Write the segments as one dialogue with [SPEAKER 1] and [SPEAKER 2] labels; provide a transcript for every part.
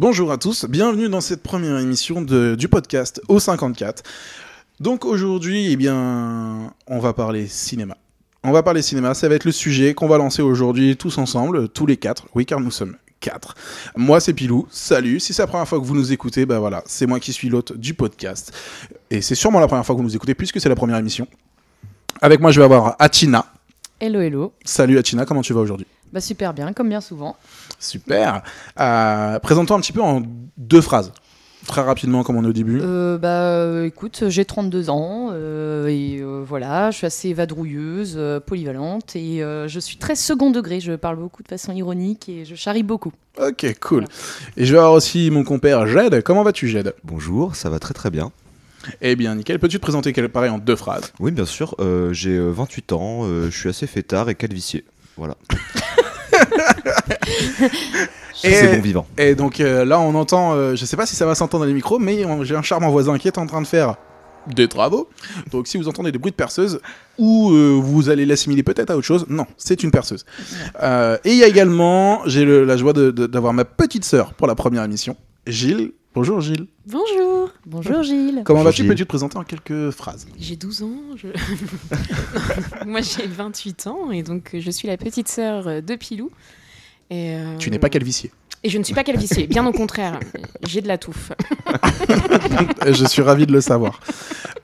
[SPEAKER 1] Bonjour à tous, bienvenue dans cette première émission de, du podcast O54. Donc aujourd'hui, eh bien, on va parler cinéma. On va parler cinéma, ça va être le sujet qu'on va lancer aujourd'hui tous ensemble, tous les quatre. Oui, car nous sommes quatre. Moi, c'est Pilou. Salut. Si c'est la première fois que vous nous écoutez, bah voilà, c'est moi qui suis l'hôte du podcast. Et c'est sûrement la première fois que vous nous écoutez puisque c'est la première émission. Avec moi, je vais avoir Atina.
[SPEAKER 2] Hello, hello.
[SPEAKER 1] Salut Atina, comment tu vas aujourd'hui?
[SPEAKER 2] Bah super bien, comme bien souvent.
[SPEAKER 1] Super. Euh, Présente-toi un petit peu en deux phrases. Très rapidement, comme on est au début.
[SPEAKER 2] Euh, bah euh, écoute, j'ai 32 ans euh, et euh, voilà, je suis assez vadrouilleuse, euh, polyvalente et euh, je suis très second degré. Je parle beaucoup de façon ironique et je charrie beaucoup.
[SPEAKER 1] Ok, cool. Et je vais avoir aussi mon compère Jed. Comment vas-tu, Jed?
[SPEAKER 3] Bonjour, ça va très très bien.
[SPEAKER 1] Eh bien, nickel. Peux-tu te présenter quel- pareil en deux phrases?
[SPEAKER 3] Oui, bien sûr, euh, j'ai euh, 28 ans, euh, je suis assez fêtard et calvicier. Voilà.
[SPEAKER 1] Et-
[SPEAKER 3] C'est bon vivant.
[SPEAKER 1] Et donc euh, là, on entend, euh, je sais pas si ça va s'entendre dans les micros, mais j'ai un charmant voisin qui est en train de faire des travaux. Donc si vous entendez des bruits de perceuse, ou euh, vous allez l'assimiler peut-être à autre chose, non, c'est une perceuse. Euh, et il y a également, j'ai la joie d'avoir ma petite sœur pour la première émission, Gilles. Bonjour Gilles.
[SPEAKER 4] Bonjour,
[SPEAKER 2] Bonjour Gilles.
[SPEAKER 1] Comment vas-tu? Peux-tu te présenter en quelques phrases?
[SPEAKER 4] J'ai 12 ans. je- Moi j'ai 28 ans et donc euh, je suis la petite sœur euh, de Pilou. Et, euh,
[SPEAKER 1] Tu n'es pas calvicier.
[SPEAKER 4] Et je ne suis pas calvicier, bien au contraire. J'ai de la touffe.
[SPEAKER 1] Je suis ravi de le savoir.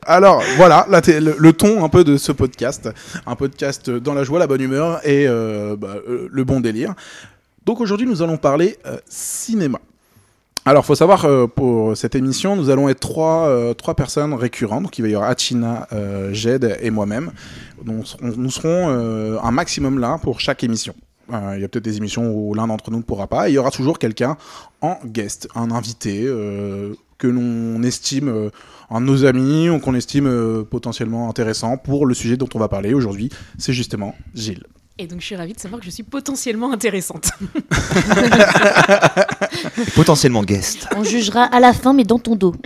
[SPEAKER 1] Alors voilà, là, le, le ton un peu de ce podcast, un podcast dans la joie, la bonne humeur et euh, bah, euh, le bon délire. Donc aujourd'hui, nous allons parler euh, cinéma. Alors, faut savoir euh, pour cette émission, nous allons être trois, euh, personnes récurrentes. Donc, il va y avoir Achina, euh, Jed et moi-même. Nous serons euh, un maximum là pour chaque émission. Il y a peut-être des émissions où l'un d'entre nous ne pourra pas. Il y aura toujours quelqu'un en guest, un invité que l'on estime un de nos amis ou qu'on estime potentiellement intéressant pour le sujet dont on va parler aujourd'hui. C'est justement Gilles.
[SPEAKER 4] Et donc je suis ravie de savoir que je suis potentiellement intéressante.
[SPEAKER 3] Potentiellement guest.
[SPEAKER 5] On jugera à la fin, mais dans ton dos.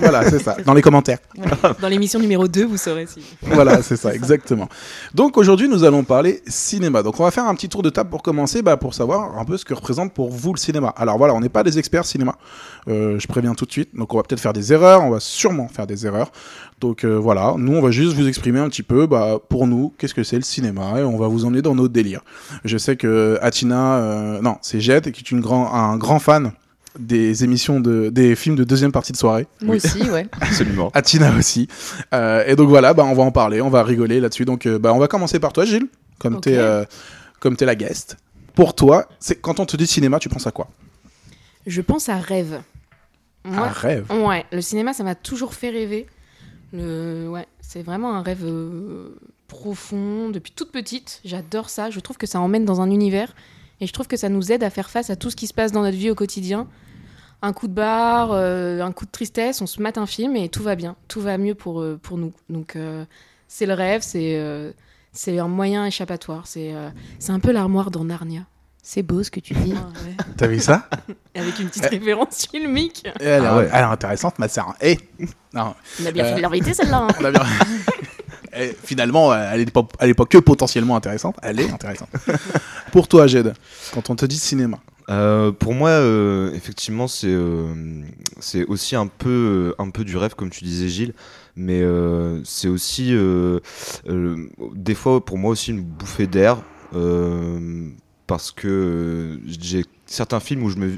[SPEAKER 1] Voilà, c'est ça, dans les commentaires.
[SPEAKER 4] Dans l'émission numéro 2, vous saurez si.
[SPEAKER 1] voilà, c'est ça, exactement. Donc aujourd'hui, nous allons parler cinéma. Donc on va faire un petit tour de table pour commencer, bah, pour savoir un peu ce que représente pour vous le cinéma. Alors voilà, on n'est pas des experts cinéma, Euh, je préviens tout de suite. Donc on va peut-être faire des erreurs, on va sûrement faire des erreurs. Donc euh, voilà, nous on va juste vous exprimer un petit peu, bah, pour nous, qu'est-ce que c'est le cinéma, et on va vous emmener dans nos délires. Je sais que Atina, euh, non, c'est Jet, qui est une grand, un grand fan des émissions de, des films de deuxième partie de soirée.
[SPEAKER 2] Moi
[SPEAKER 3] Oui.
[SPEAKER 2] aussi, ouais.
[SPEAKER 3] Absolument.
[SPEAKER 1] Atina aussi. Euh, et donc voilà, bah, on va en parler, on va rigoler là-dessus. Donc euh, bah, on va commencer par toi, Gilles, comme t'es euh, comme t'es la guest. Pour toi, c'est quand on te dit cinéma, tu penses à quoi?
[SPEAKER 4] Je pense à rêve. Moi,
[SPEAKER 1] Un rêve.
[SPEAKER 4] Ouais, le cinéma, ça m'a toujours fait rêver. Ouais, c'est vraiment un rêve euh, profond. Depuis toute petite, j'adore ça. Je trouve que ça emmène dans un univers. Et je trouve que ça nous aide à faire face à tout ce qui se passe dans notre vie au quotidien. Un coup de barre, euh, un coup de tristesse, on se mate un film et tout va bien. Tout va mieux pour, euh, pour nous. Donc, c'est le rêve, c'est c'est un moyen échappatoire. C'est c'est un peu l'armoire dans Narnia.
[SPEAKER 5] C'est beau ce que tu dis.
[SPEAKER 4] Ah, ouais.
[SPEAKER 1] T'as vu ça
[SPEAKER 4] Avec une petite référence filmique.
[SPEAKER 1] elle, est,
[SPEAKER 3] Ah ouais.
[SPEAKER 1] elle est intéressante, ma sœur. Eh non,
[SPEAKER 4] On a bien
[SPEAKER 1] Euh,
[SPEAKER 4] fait de l'inviter celle-là. hein.
[SPEAKER 1] on a bien. Eh, finalement, euh, elle est, pas, elle est pas que potentiellement intéressante, elle est intéressante. Pour toi, Jed, quand on te dit cinéma,
[SPEAKER 3] Euh, pour moi, euh, effectivement, c'est euh, c'est aussi un peu, un peu du rêve, comme tu disais, Gilles. Mais euh, c'est aussi, euh, euh, des fois, pour moi aussi, une bouffée d'air. Parce que euh, j'ai certains films où je me,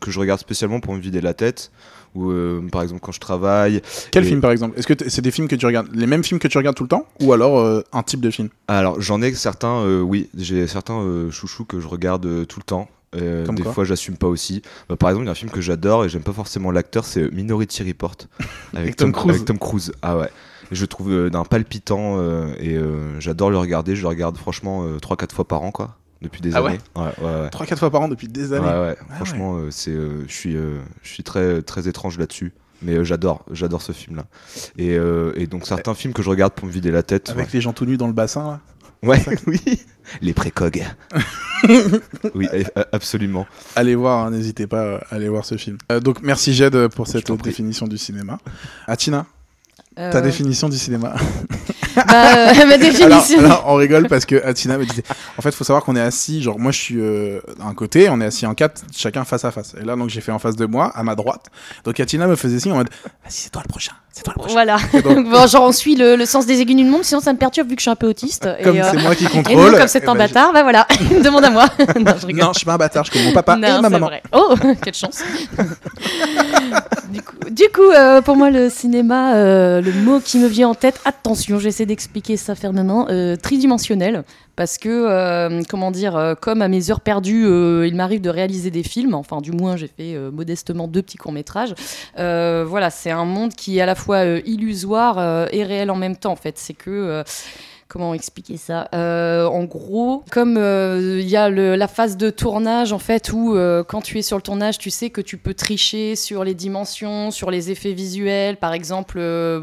[SPEAKER 3] que je regarde spécialement pour me vider la tête. Ou euh, par exemple, quand je travaille,
[SPEAKER 1] quel
[SPEAKER 3] Et-
[SPEAKER 1] film par exemple? Est-ce que c'est des films que tu regardes, les mêmes films que tu regardes tout le temps, ou alors euh, un type de film?
[SPEAKER 3] Alors j'en ai certains, euh, oui, j'ai certains chouchous que je regarde tout le temps. Euh, des fois j'assume pas aussi. Bah, par exemple, il y a un film que j'adore et j'aime pas forcément l'acteur, c'est Minority Report avec,
[SPEAKER 1] Tom Cruise.
[SPEAKER 3] avec Tom Cruise. Ah ouais. Et je trouve euh, d'un palpitant euh, et j'adore le regarder. Je le regarde franchement 3-4 fois par an quoi, depuis des
[SPEAKER 1] Ah
[SPEAKER 3] années. Ouais, ouais, ouais.
[SPEAKER 1] 3-4 fois par an depuis des
[SPEAKER 3] Ouais,
[SPEAKER 1] années.
[SPEAKER 3] ouais. Franchement, euh, c'est, euh, je suis, euh, je suis très, très étrange là-dessus. Mais euh, j'adore, j'adore ce film-là. Et, euh, et donc certains films que je regarde pour me vider la tête.
[SPEAKER 1] Avec les gens tout nus dans le bassin, là.
[SPEAKER 3] Ouais, oui. Les précogs. oui, absolument.
[SPEAKER 1] Allez voir, hein, n'hésitez pas à aller voir ce film. Euh, donc merci Jed pour cette définition du cinéma. Atina,
[SPEAKER 2] Euh,
[SPEAKER 1] ta définition du cinéma
[SPEAKER 2] Bah, euh, ma définition.
[SPEAKER 1] alors, on rigole parce que Atina me disait en fait faut savoir qu'on est assis genre moi je suis euh, d'un côté on est assis en quatre chacun face à face et là donc j'ai fait en face de moi à ma droite donc Atina me faisait signe en mode vas-y c'est toi le prochain c'est toi le prochain
[SPEAKER 2] Voilà.
[SPEAKER 1] Et donc,
[SPEAKER 2] Bon, genre, on suit le, le sens des aiguilles d'une montre, sinon ça me perturbe vu que je suis un peu autiste.
[SPEAKER 1] comme
[SPEAKER 2] et, euh,
[SPEAKER 1] c'est moi qui
[SPEAKER 2] et
[SPEAKER 1] contrôle
[SPEAKER 2] donc, comme c'est
[SPEAKER 1] eh
[SPEAKER 2] un
[SPEAKER 1] ben,
[SPEAKER 2] bâtard, bah voilà, demande à moi. non, je rigole.
[SPEAKER 1] non je suis pas un bâtard je connais mon papa
[SPEAKER 2] Non,
[SPEAKER 1] et ma maman
[SPEAKER 2] vrai. Oh, quelle chance. Du coup, euh, pour moi, le cinéma, euh, le mot qui me vient en tête, attention, j'essaie d'expliquer ça fermement, euh, tridimensionnel. Parce que, comment dire, comme à mes heures perdues, il m'arrive de réaliser des films, enfin, du moins, j'ai fait modestement deux petits courts-métrages. Voilà, c'est un monde qui est à la fois illusoire et réel en même temps, en fait. C'est que. Comment expliquer ça? Euh, En gros, comme euh, il y a le- la phase de tournage en fait où euh, quand tu es sur le tournage, tu sais que tu peux tricher sur les dimensions, sur les effets visuels, par exemple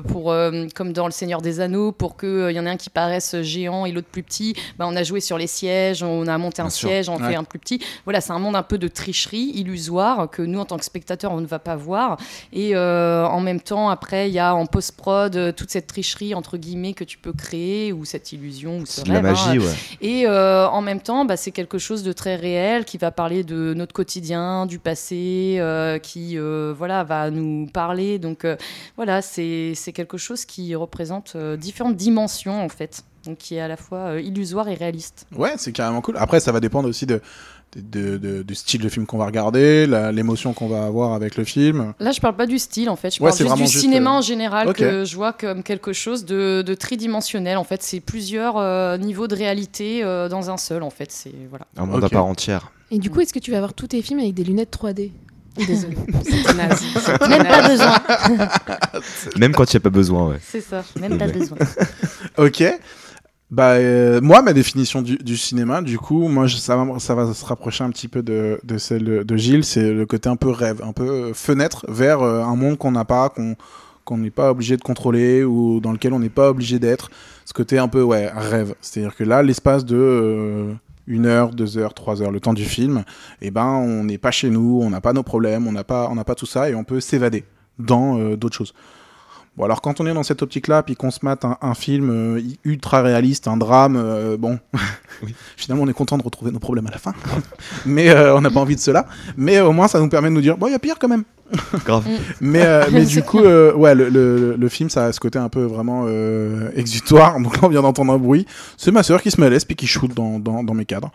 [SPEAKER 2] pour comme dans Le Seigneur des Anneaux, pour que il y en ait un qui paraisse géant et l'autre plus petit, bah, on a joué sur les sièges, on a monté un
[SPEAKER 3] Bien sûr.
[SPEAKER 2] siège, on
[SPEAKER 1] Ouais.
[SPEAKER 2] fait un plus petit. Voilà, c'est un monde un peu de tricherie illusoire que nous en tant que spectateurs on ne va pas voir. Et en même temps, après, il y a en post-prod euh, toute cette tricherie, entre guillemets, que tu peux créer, ou cette illusion, ou ce
[SPEAKER 3] C'est de la
[SPEAKER 2] rêve, hein.
[SPEAKER 3] magie, ouais.
[SPEAKER 2] Et euh, en même temps, bah, c'est quelque chose de très réel qui va parler de notre quotidien, du passé, euh, qui euh, voilà, va nous parler. Donc euh, voilà, c'est c'est quelque chose qui représente euh, différentes dimensions, en fait. Donc qui est à la fois euh, illusoire et réaliste.
[SPEAKER 1] ouais c'est carrément cool après ça va dépendre aussi de de, de- du style de film qu'on va regarder, l'émotion qu'on va avoir avec le film.
[SPEAKER 2] Là, je parle pas du style, en fait. Je
[SPEAKER 1] Ouais,
[SPEAKER 2] parle juste
[SPEAKER 1] vraiment
[SPEAKER 2] du
[SPEAKER 1] juste,
[SPEAKER 2] cinéma
[SPEAKER 1] euh,
[SPEAKER 2] en général que je vois comme quelque chose de, de tridimensionnel. En fait, c'est plusieurs euh, niveaux de réalité euh, dans un seul. En fait, c'est voilà.
[SPEAKER 3] Un monde à part entière.
[SPEAKER 4] Et du coup, est-ce que tu vas voir tous tes films avec des lunettes 3D Désolée, c'était naze.
[SPEAKER 5] Même pas besoin.
[SPEAKER 3] Même quand il n'y a pas besoin, ouais.
[SPEAKER 2] C'est ça.
[SPEAKER 5] Même pas besoin.
[SPEAKER 1] Ok. Bah, euh, moi, ma définition du, cinéma, du coup, moi, ça, va, ça va se rapprocher un petit peu de, de celle de, Gilles. C'est le côté un peu rêve, un peu euh, fenêtre vers euh, un monde qu'on n'a pas, qu'on n'est pas obligé de contrôler ou dans lequel on n'est pas obligé d'être. Ce côté un peu, ouais, rêve. C'est-à-dire que là, l'espace de une heure, deux heures, trois heures, le temps du film, eh ben, on n'est pas chez nous, on n'a pas nos problèmes, on n'a pas, on pas tout ça et on peut s'évader dans d'autres choses. Bon, alors quand on est dans cette optique-là, puis qu'on se mate un, un film euh, ultra réaliste, un drame, euh, bon, finalement on est content de retrouver nos problèmes à la fin, mais euh, on n'a pas envie de cela. Mais au moins ça nous permet de nous dire, bon, il y a pire quand même.
[SPEAKER 3] Grave.
[SPEAKER 1] Mais, euh, mais du coup, euh, ouais, le, le, le film, ça a ce côté un peu vraiment euh, exutoire. Donc là, on vient d'entendre un bruit. C'est ma sœur qui se malaise puis qui shoot dans, dans, dans mes cadres.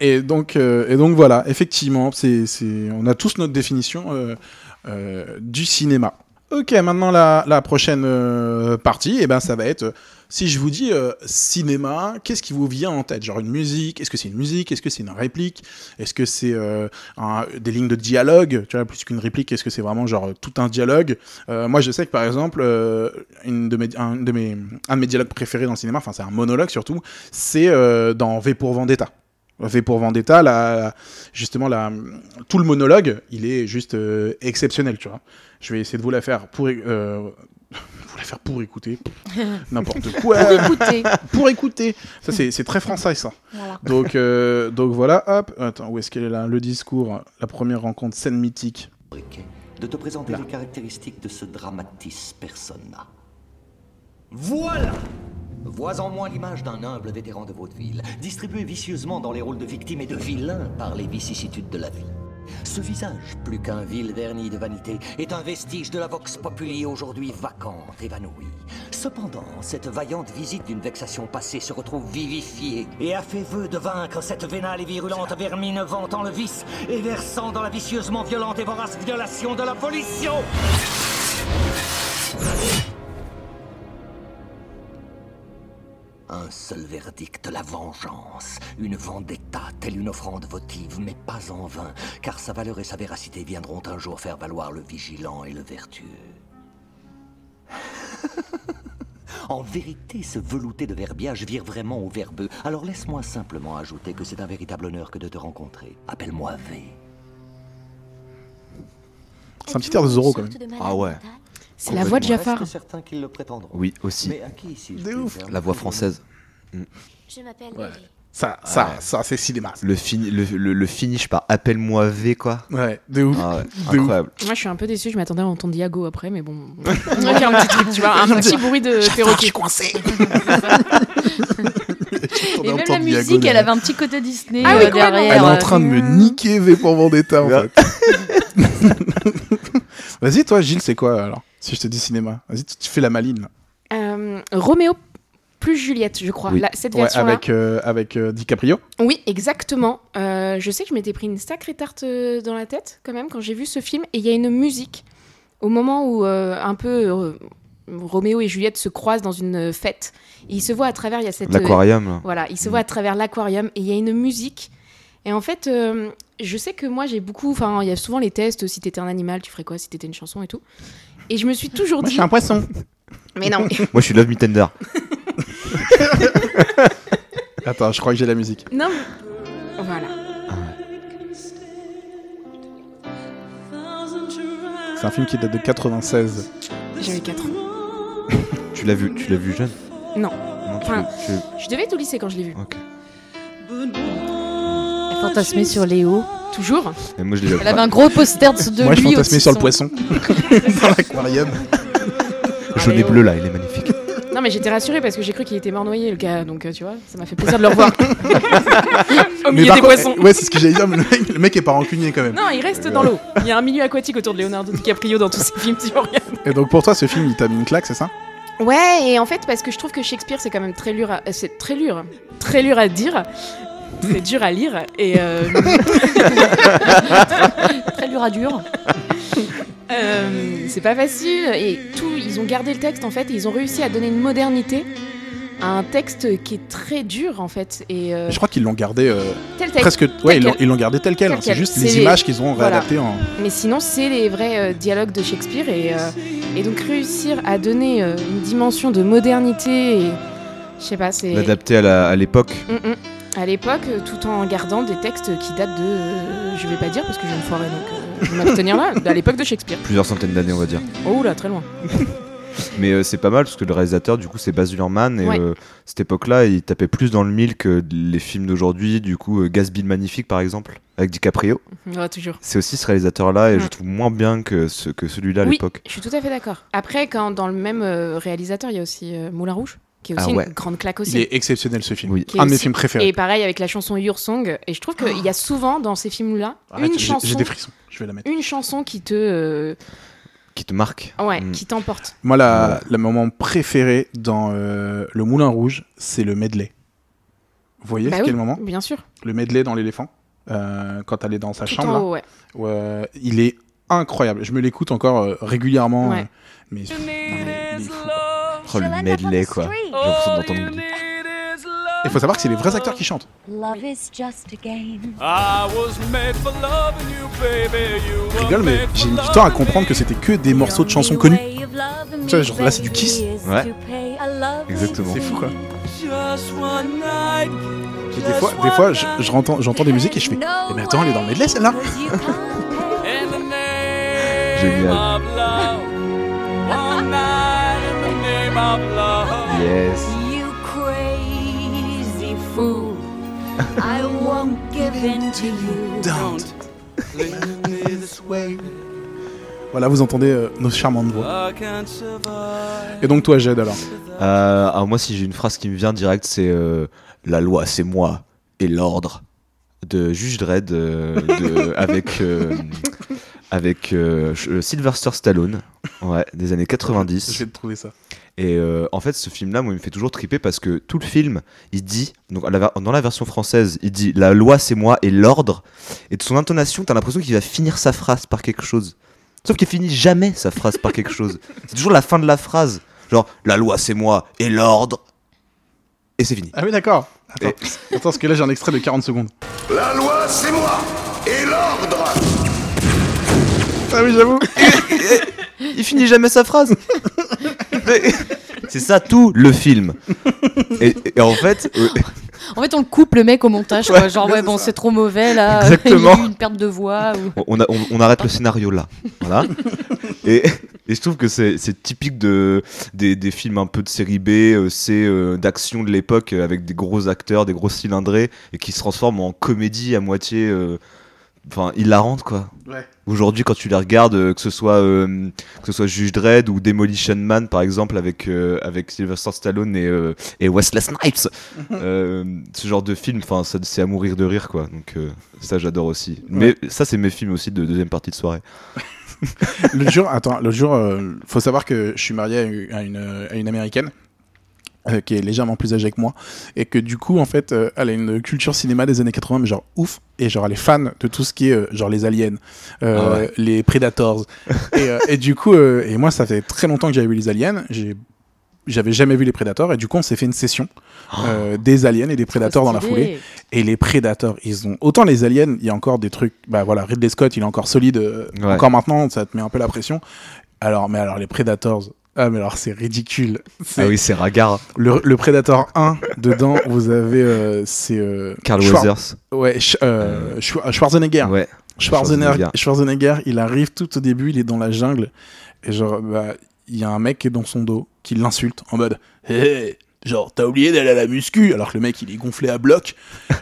[SPEAKER 1] Et donc, euh, et donc voilà, effectivement, c'est, c'est, on a tous notre définition du cinéma. Ok, maintenant la, prochaine euh, partie, et ben ça va être euh, si je vous dis euh, cinéma, qu'est-ce qui vous vient en tête? Genre une musique Est-ce que c'est une musique? Est-ce que c'est une réplique? Est-ce que c'est euh, des lignes de dialogue? Tu vois, plus qu'une réplique, est-ce que c'est vraiment genre tout un dialogue? Euh, Moi, je sais que par exemple, euh, une de mes, un, de mes, un de mes dialogues préférés dans le cinéma, enfin c'est un monologue surtout, c'est euh, dans V pour Vendetta. V pour Vendetta, la, justement, la, tout le monologue, il est juste euh, exceptionnel, tu vois. Je vais essayer de vous la faire pour, euh, vous la faire pour écouter, n'importe quoi,
[SPEAKER 2] Pour écouter.
[SPEAKER 1] pour écouter. Ça, c'est très français, ça.
[SPEAKER 2] Voilà.
[SPEAKER 1] Donc, euh, donc voilà, hop. Attends, où est-ce qu'elle est là? Le discours, la première rencontre, scène mythique.
[SPEAKER 6] De te présenter
[SPEAKER 1] Là.
[SPEAKER 6] les caractéristiques de ce dramatis persona. Voilà Vois en moi l'image d'un humble vétéran de vaudeville, distribué vicieusement dans les rôles de victime et de vilain par les vicissitudes de la vie. Ce visage, plus qu'un vil vernis de vanité, est un vestige de la vox populi aujourd'hui vacante, évanouie. Cependant, cette vaillante visite d'une vexation passée se retrouve vivifiée et a fait vœu de vaincre cette vénale et virulente vermine vantant le vice et versant dans la vicieusement violente et vorace violation de la volition. Un seul verdict, la vengeance. Une vendetta, telle une offrande votive, mais pas en vain, car sa valeur et sa véracité viendront un jour faire valoir le vigilant et le vertueux. En vérité, ce velouté de verbiage vire vraiment au verbeux. Alors laisse-moi simplement ajouter que c'est un véritable honneur que de te rencontrer. Appelle-moi V.
[SPEAKER 1] C'est un petit air de Zorro, quand même.
[SPEAKER 3] Ah ouais.
[SPEAKER 4] C'est la voix de Jafar.
[SPEAKER 6] Reste certain qu'ils le prétendront.
[SPEAKER 3] Oui, aussi.
[SPEAKER 6] Mais à qui, je
[SPEAKER 1] De ouf.
[SPEAKER 3] La voix française.
[SPEAKER 5] Je m'appelle
[SPEAKER 1] Ouais. Ça, ça,
[SPEAKER 3] Ouais.
[SPEAKER 1] ça, c'est cinéma.
[SPEAKER 3] Le, fini- le, le, le finish par appelle-moi V, quoi.
[SPEAKER 1] Ouais, de ouf.
[SPEAKER 3] Ah ouais,
[SPEAKER 1] De ouf.
[SPEAKER 3] incroyable.
[SPEAKER 4] Moi, je suis un peu déçue. Je m'attendais à entendre Diago après, mais bon. Ok, un petit truc, tu vois, un petit bruit de perroquet.
[SPEAKER 1] coincé.
[SPEAKER 2] Et même la musique, elle avait un petit côté Disney
[SPEAKER 4] Ah
[SPEAKER 2] euh,
[SPEAKER 4] oui, complètement.
[SPEAKER 2] derrière.
[SPEAKER 1] Elle est en
[SPEAKER 2] euh.
[SPEAKER 1] train de me niquer V pour Vendetta en fait. Vas-y, toi, Gilles, c'est quoi alors? Si je te dis cinéma, vas-y, tu, tu fais la maline. là.
[SPEAKER 4] Euh, Roméo plus Juliette, je crois.
[SPEAKER 3] Oui.
[SPEAKER 4] La- cette
[SPEAKER 1] Ouais,
[SPEAKER 4] version-là.
[SPEAKER 1] avec euh, avec euh, DiCaprio.
[SPEAKER 4] Oui, exactement. Euh, je sais que je m'étais pris une sacrée tarte dans la tête quand même quand j'ai vu ce film. Et il y a une musique au moment où euh, un peu euh, Roméo et Juliette se croisent dans une fête. Et ils se voient à travers. Il y a cette.
[SPEAKER 3] L'aquarium, là.
[SPEAKER 4] Voilà, ils se voient à travers l'aquarium et il y a une musique. Et en fait, euh, je sais que moi j'ai beaucoup. Enfin, il y a souvent les tests. Si t'étais un animal, tu ferais quoi? Si t'étais une chanson et tout. Et je me suis toujours
[SPEAKER 1] Moi, je
[SPEAKER 4] dit.
[SPEAKER 1] suis un poisson.
[SPEAKER 4] Mais non.
[SPEAKER 3] Moi, je suis Love Me Tender.
[SPEAKER 1] Attends, je crois que j'ai la musique.
[SPEAKER 4] non. mais- Voilà.
[SPEAKER 1] C'est un film qui date de 96.
[SPEAKER 4] J'avais 4 ans.
[SPEAKER 3] Tu l'as vu, tu l'as vu jeune?
[SPEAKER 4] Non.
[SPEAKER 3] Non, tu
[SPEAKER 4] Enfin,
[SPEAKER 3] tu-
[SPEAKER 4] Je devais être au lycée quand je l'ai vu.
[SPEAKER 3] Ok.
[SPEAKER 2] Elle fantasmait sur Léo.
[SPEAKER 4] Toujours.
[SPEAKER 3] Et moi, je l'ai
[SPEAKER 2] Elle avait un gros poster de, de
[SPEAKER 1] Moi, je
[SPEAKER 2] lui
[SPEAKER 1] fantasmais sur le poisson dans l'aquarium.
[SPEAKER 3] Jaune et bleu, là, il est magnifique.
[SPEAKER 4] Non, mais j'étais rassurée parce que j'ai cru qu'il était mort noyé, le gars. Donc, euh, tu vois, ça m'a fait plaisir de le revoir. Au milieu des
[SPEAKER 1] contre,
[SPEAKER 4] poissons.
[SPEAKER 1] ouais, c'est ce que j'allais dire. mais Le mec, le mec est pas rancunier quand même.
[SPEAKER 4] Non, il reste dans l'eau. Il y a un milieu aquatique autour de Leonardo DiCaprio dans tous ses films, tu regardes.
[SPEAKER 1] Et donc pour toi, ce film, il t'a mis une claque, c'est ça?
[SPEAKER 4] Ouais, et en fait, parce que je trouve que Shakespeare, c'est quand même très dur à... C'est très dur. Très dur à dire. Très dur à lire. Et euh,
[SPEAKER 2] Très dur à dur.
[SPEAKER 4] euh, c'est pas facile. Et tout, ils ont gardé le texte, en fait, et ils ont réussi à donner une modernité à un texte qui est très dur, en fait. Et euh,
[SPEAKER 1] Je crois qu'ils l'ont gardé euh,
[SPEAKER 4] tel texte.
[SPEAKER 1] presque. Ouais, ils l'ont-
[SPEAKER 4] quel.
[SPEAKER 1] ils l'ont gardé tel quel. Hein. C'est juste
[SPEAKER 4] C'est
[SPEAKER 1] les
[SPEAKER 4] les-
[SPEAKER 1] images qu'ils ont
[SPEAKER 4] Voilà.
[SPEAKER 1] réadaptées en.
[SPEAKER 4] Mais sinon, c'est les vrais euh, dialogues de Shakespeare et, euh, et donc réussir à donner euh, une dimension de modernité et je sais pas, c'est
[SPEAKER 3] L'adapter à la- à l'époque.
[SPEAKER 4] Mm, mm. À l'époque, tout en gardant des textes qui datent de, euh, je vais pas dire parce que je vais me foirer donc euh, je vais m'abstenir là, à l'époque de Shakespeare.
[SPEAKER 3] Plusieurs centaines d'années, on va dire.
[SPEAKER 4] Oh là, très loin.
[SPEAKER 3] Mais euh, c'est pas mal parce que le réalisateur, du coup, c'est Baz Luhrmann. Et
[SPEAKER 4] Ouais.
[SPEAKER 3] euh, cette époque-là, il tapait plus dans le mille que les films d'aujourd'hui. Du coup, euh, Gatsby le Magnifique, par exemple, avec DiCaprio.
[SPEAKER 4] Ouais, toujours.
[SPEAKER 3] C'est aussi ce réalisateur-là et
[SPEAKER 4] Mm.
[SPEAKER 3] je trouve moins bien que, ce, que celui-là à
[SPEAKER 4] Oui,
[SPEAKER 3] l'époque.
[SPEAKER 4] je suis tout à fait d'accord. Après, quand dans le même euh, réalisateur, il y a aussi Moulin Rouge, qui est aussi
[SPEAKER 3] Ah ouais.
[SPEAKER 4] une grande claque
[SPEAKER 1] Il
[SPEAKER 4] aussi.
[SPEAKER 1] est exceptionnel ce film.
[SPEAKER 3] Oui.
[SPEAKER 1] Un de mes
[SPEAKER 4] aussi-
[SPEAKER 1] films préférés.
[SPEAKER 4] Et pareil avec la chanson Your Song. Et je trouve qu'il y a souvent dans ces films-là
[SPEAKER 1] Arrête,
[SPEAKER 4] une chanson,
[SPEAKER 1] J'ai des frissons. Je vais la mettre.
[SPEAKER 4] une chanson qui te, euh,
[SPEAKER 3] Qui te marque.
[SPEAKER 4] ouais,
[SPEAKER 3] Mm.
[SPEAKER 4] qui t'emporte.
[SPEAKER 1] Moi, la, le moment préféré dans euh, le Moulin Rouge, c'est le medley. Vous voyez
[SPEAKER 4] Bah
[SPEAKER 1] quel
[SPEAKER 4] oui,
[SPEAKER 1] moment?
[SPEAKER 4] Bien sûr.
[SPEAKER 1] Le medley dans l'éléphant. euh, quand elle est dans sa
[SPEAKER 4] Tout
[SPEAKER 1] chambre.
[SPEAKER 4] en
[SPEAKER 1] là.
[SPEAKER 4] haut, ouais.
[SPEAKER 1] où, euh, il est incroyable. Je me l'écoute encore euh, régulièrement.
[SPEAKER 4] Ouais.
[SPEAKER 1] euh, mais
[SPEAKER 3] Oh, le medley, quoi. J'ai l'impression d'entendre.
[SPEAKER 1] Il faut savoir que c'est les vrais acteurs qui chantent.
[SPEAKER 7] Love is just a game.
[SPEAKER 8] I was made for loving you, baby. You
[SPEAKER 1] Je rigole, mais j'ai mis du temps à comprendre que c'était que des morceaux de chansons connues. Tu sais, genre là, c'est du Kiss.
[SPEAKER 3] Ouais. Exactement.
[SPEAKER 1] C'est fou, quoi. Et des fois, des fois je- je rentends- j'entends des musiques et je fais Eh, mais attends, elle est dans le medley, celle-là
[SPEAKER 3] Génial.
[SPEAKER 8] In the name of love.
[SPEAKER 3] Yes.
[SPEAKER 7] You crazy fool. I won't give in to you.
[SPEAKER 1] Don't this way. Voilà, vous entendez euh, nos charmantes voix. Et donc, toi, Jed, alors
[SPEAKER 3] Euh, alors moi, si j'ai une phrase qui me vient direct, c'est euh, la loi, c'est moi et l'ordre de Juge Dredd euh, de- avec euh, avec euh, Sylvester Stallone, ouais, des années 90.
[SPEAKER 1] Je vais te trouver ça.
[SPEAKER 3] Et euh, en fait, ce film-là, moi, il me fait toujours triper parce que tout le film, il dit, donc dans la version française, il dit la loi c'est moi et l'ordre. Et de son intonation, t'as l'impression qu'il va finir sa phrase par quelque chose. Sauf qu'il finit jamais sa phrase par quelque chose. C'est toujours la fin de la phrase. Genre la loi c'est moi et l'ordre. Et c'est fini.
[SPEAKER 1] Ah oui, d'accord. Attends, attends, parce que là, j'ai un extrait de 40 secondes.
[SPEAKER 9] La loi, c'est moi Et l'ordre
[SPEAKER 1] Ah oui, j'avoue.
[SPEAKER 3] Il finit jamais sa phrase. C'est ça tout le film. Et, et en fait, euh,
[SPEAKER 2] En fait, on le coupe le mec au montage. Quoi. Genre, ouais, bon, c'est trop mauvais là.
[SPEAKER 3] Exactement.
[SPEAKER 2] Il y a eu une perte de voix. Ou...
[SPEAKER 3] on, a- on- on arrête le scénario là. Voilà. Et, Et je trouve que c'est typique de, des, des films un peu de série B, euh, c'est euh, d'action de l'époque euh, avec des gros acteurs, des gros cylindrés et qui se transforment en comédie à moitié. euh, Enfin, hilarante quoi.
[SPEAKER 1] Ouais.
[SPEAKER 3] Aujourd'hui, quand tu les regardes, euh, que ce soit euh, que ce soit Juge Dredd ou Demolition Man par exemple avec euh, avec Sylvester Stallone et, euh, et Wesley Snipes, euh, ce genre de film, enfin, c'est à mourir de rire quoi. Donc euh, ça, j'adore aussi. Mais ça, c'est mes films aussi de deuxième partie de soirée.
[SPEAKER 1] L'autre jour, attends, l'autre jour, euh, faut savoir que je suis marié à une, à une américaine. Euh, qui est légèrement plus âgée que moi et que du coup en fait euh, elle a une culture cinéma des années 80 mais genre ouf et genre elle est fan de tout ce qui est euh, genre les aliens
[SPEAKER 3] Ah ouais.
[SPEAKER 1] les predators. Et, et du coup et moi ça fait très longtemps que j'avais vu les aliens. J'ai j'avais jamais vu les prédateurs et du coup on s'est fait une session euh, des aliens et des prédateurs dans la foulée. Et les prédateurs ils ont autant les aliens il y a encore des trucs bah voilà Ridley Scott il est encore solide
[SPEAKER 3] Ouais.
[SPEAKER 1] encore maintenant ça te met un peu la pression. Alors mais alors les prédateurs ah mais alors c'est ridicule
[SPEAKER 3] Ah oui, c'est Ragar,
[SPEAKER 1] le, le Predator 1 dedans vous avez euh, c'est euh,
[SPEAKER 3] Carl
[SPEAKER 1] Schwar-
[SPEAKER 3] Weathers.
[SPEAKER 1] ouais Sch- euh, Schwarzenegger
[SPEAKER 3] Ouais.
[SPEAKER 1] Schwarzenegger,
[SPEAKER 3] Schwarzenegger.
[SPEAKER 1] Schwarzenegger, il arrive tout au début, il est dans la jungle, et genre, bah, il y a un mec qui est dans son dos, qui l'insulte, en mode, hé, genre, t'as oublié d'aller à la muscu, alors que le mec, il est gonflé à bloc,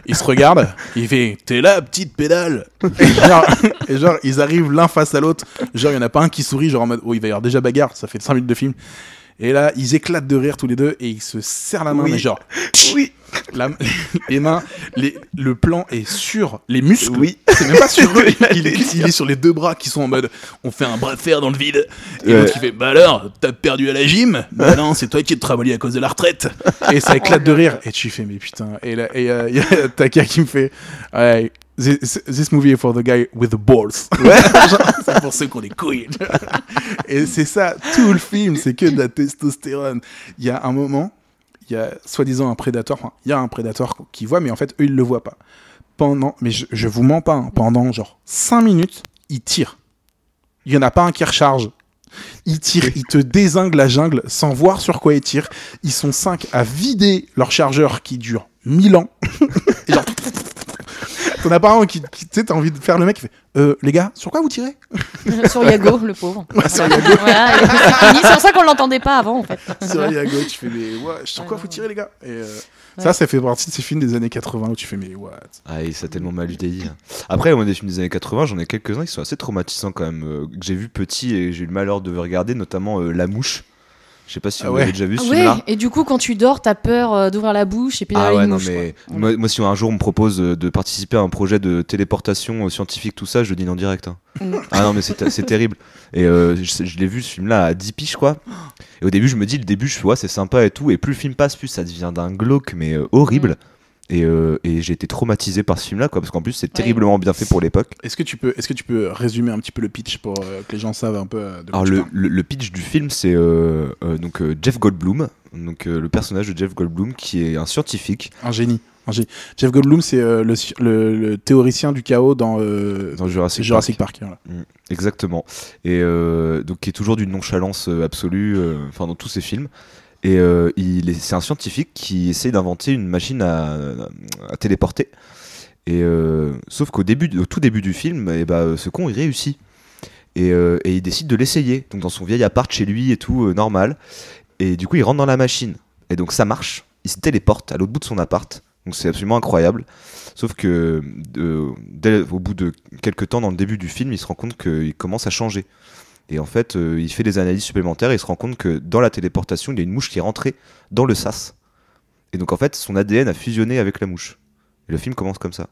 [SPEAKER 1] il se regarde, il fait, t'es là, petite pédale, et genre, et genre, ils arrivent l'un face à l'autre, genre, il y en a pas un qui sourit, genre, en mode, oh, il va y avoir déjà bagarre, ça fait 5 minutes de film, et là, ils éclatent de rire tous les deux, et ils se serrent la main,
[SPEAKER 3] Oui.
[SPEAKER 1] mais genre,
[SPEAKER 3] Oui.
[SPEAKER 1] La- les mains, les- le plan est sur les muscles.
[SPEAKER 3] Oui.
[SPEAKER 1] C'est même pas sur eux. Il est, il est sur les deux bras qui sont en mode on fait un bras de fer dans le vide. Et
[SPEAKER 3] Ouais.
[SPEAKER 1] l'autre qui fait bah alors, t'as perdu à la gym? Bah non, c'est toi qui te travaillé à cause de la retraite. Et ça éclate de rire. Et tu fais mais putain. Et là, et il y a Taka qui me fait ouais, this, this movie is for the guy with the balls. Genre, c'est pour ceux qui ont des couilles. Et c'est ça, tout le film, c'est que de la testostérone. Il y a un moment, il y a soi-disant un prédateur, enfin, il y a un prédateur qui voit, mais en fait, eux, ils le voient pas. Pendant, mais je, je vous mens pas, hein, pendant genre 5 minutes, il tire. Il y en a pas un qui recharge. Il tire, il te désingue la jungle sans voir sur quoi il tire. Ils sont 5 à vider leur chargeur qui dure 1000 ans. Pas un qui, qui tu sais, t'as envie de faire le mec qui fait euh, Les gars, sur quoi vous tirez?
[SPEAKER 2] Sur Yago, le pauvre.
[SPEAKER 1] sur.
[SPEAKER 2] Voilà, et c'est pour ça qu'on l'entendait pas avant, en fait.
[SPEAKER 1] Sur Iago, tu fais mais ouais, sur quoi
[SPEAKER 2] Ouais,
[SPEAKER 1] faut tirer les gars? Et euh,
[SPEAKER 2] Ouais.
[SPEAKER 1] ça, ça fait partie de ces films des années 80 où tu fais mais what?
[SPEAKER 3] Ah, et ça a tellement mal vieilli. Après, moi, des films des années 80, j'en ai quelques-uns qui sont assez traumatisants quand même, euh, que j'ai vu petit et j'ai eu le malheur de regarder, notamment euh, La Mouche. Je sais pas si
[SPEAKER 1] Ah
[SPEAKER 3] vous
[SPEAKER 1] ouais.
[SPEAKER 3] l'avez déjà vu ce
[SPEAKER 2] Ah ouais, et du coup, quand tu dors, t'as peur euh, d'ouvrir la bouche et puis
[SPEAKER 3] Ah ouais,
[SPEAKER 2] une
[SPEAKER 3] non,
[SPEAKER 2] mouche,
[SPEAKER 3] mais moi, moi, si un jour on me propose euh, de participer à un projet de téléportation euh, scientifique, tout ça, je le dis en direct. hein.
[SPEAKER 2] Mm.
[SPEAKER 3] Ah non, mais c'est c'est terrible. Et euh, je, je l'ai vu ce film-là à 10 piges, quoi. Et au début, je me dis, le début, je vois, c'est sympa et tout. Et plus le film passe, plus ça devient d'un glauque, mais euh, horrible.
[SPEAKER 2] Mm.
[SPEAKER 3] Et, euh, et j'ai été traumatisé par ce film-là, quoi, parce qu'en plus, c'est terriblement bien fait pour l'époque.
[SPEAKER 1] Est-ce que tu peux, est-ce que tu peux résumer un petit peu le pitch pour euh, que les gens savent un peu euh, de quoi
[SPEAKER 3] Alors
[SPEAKER 1] tu
[SPEAKER 3] le,
[SPEAKER 1] parles
[SPEAKER 3] le, le pitch du film c'est euh, euh, donc euh, Jeff Goldblum donc euh, le personnage de Jeff Goldblum qui est un scientifique
[SPEAKER 1] Un génie. Jeff Goldblum, c'est euh, le, le- le théoricien du chaos dans, euh,
[SPEAKER 3] dans Jurassic,
[SPEAKER 1] Jurassic
[SPEAKER 3] Park.
[SPEAKER 1] Park. voilà.
[SPEAKER 3] Mm, exactement et euh, donc qui est toujours d'une nonchalance euh, absolue euh, enfin dans tous ses films et euh, c'est un scientifique qui essaie d'inventer une machine à, téléporter. Et euh, sauf qu'au début au tout début du film et bah, ce con il réussit. Et, euh, et il décide de l'essayer. Donc dans son vieil appart chez lui et tout normal. Et du coup il rentre dans la machine. Et donc ça marche. Il se téléporte à l'autre bout de son appart. Donc c'est absolument incroyable. Sauf que au bout de quelques temps dans le début du film il se rend compte qu'il commence à changer et en fait euh, il fait des analyses supplémentaires et il se rend compte que dans la téléportation il y a une mouche qui est rentrée dans le sas et donc en fait son ADN a fusionné avec la mouche et le film commence comme ça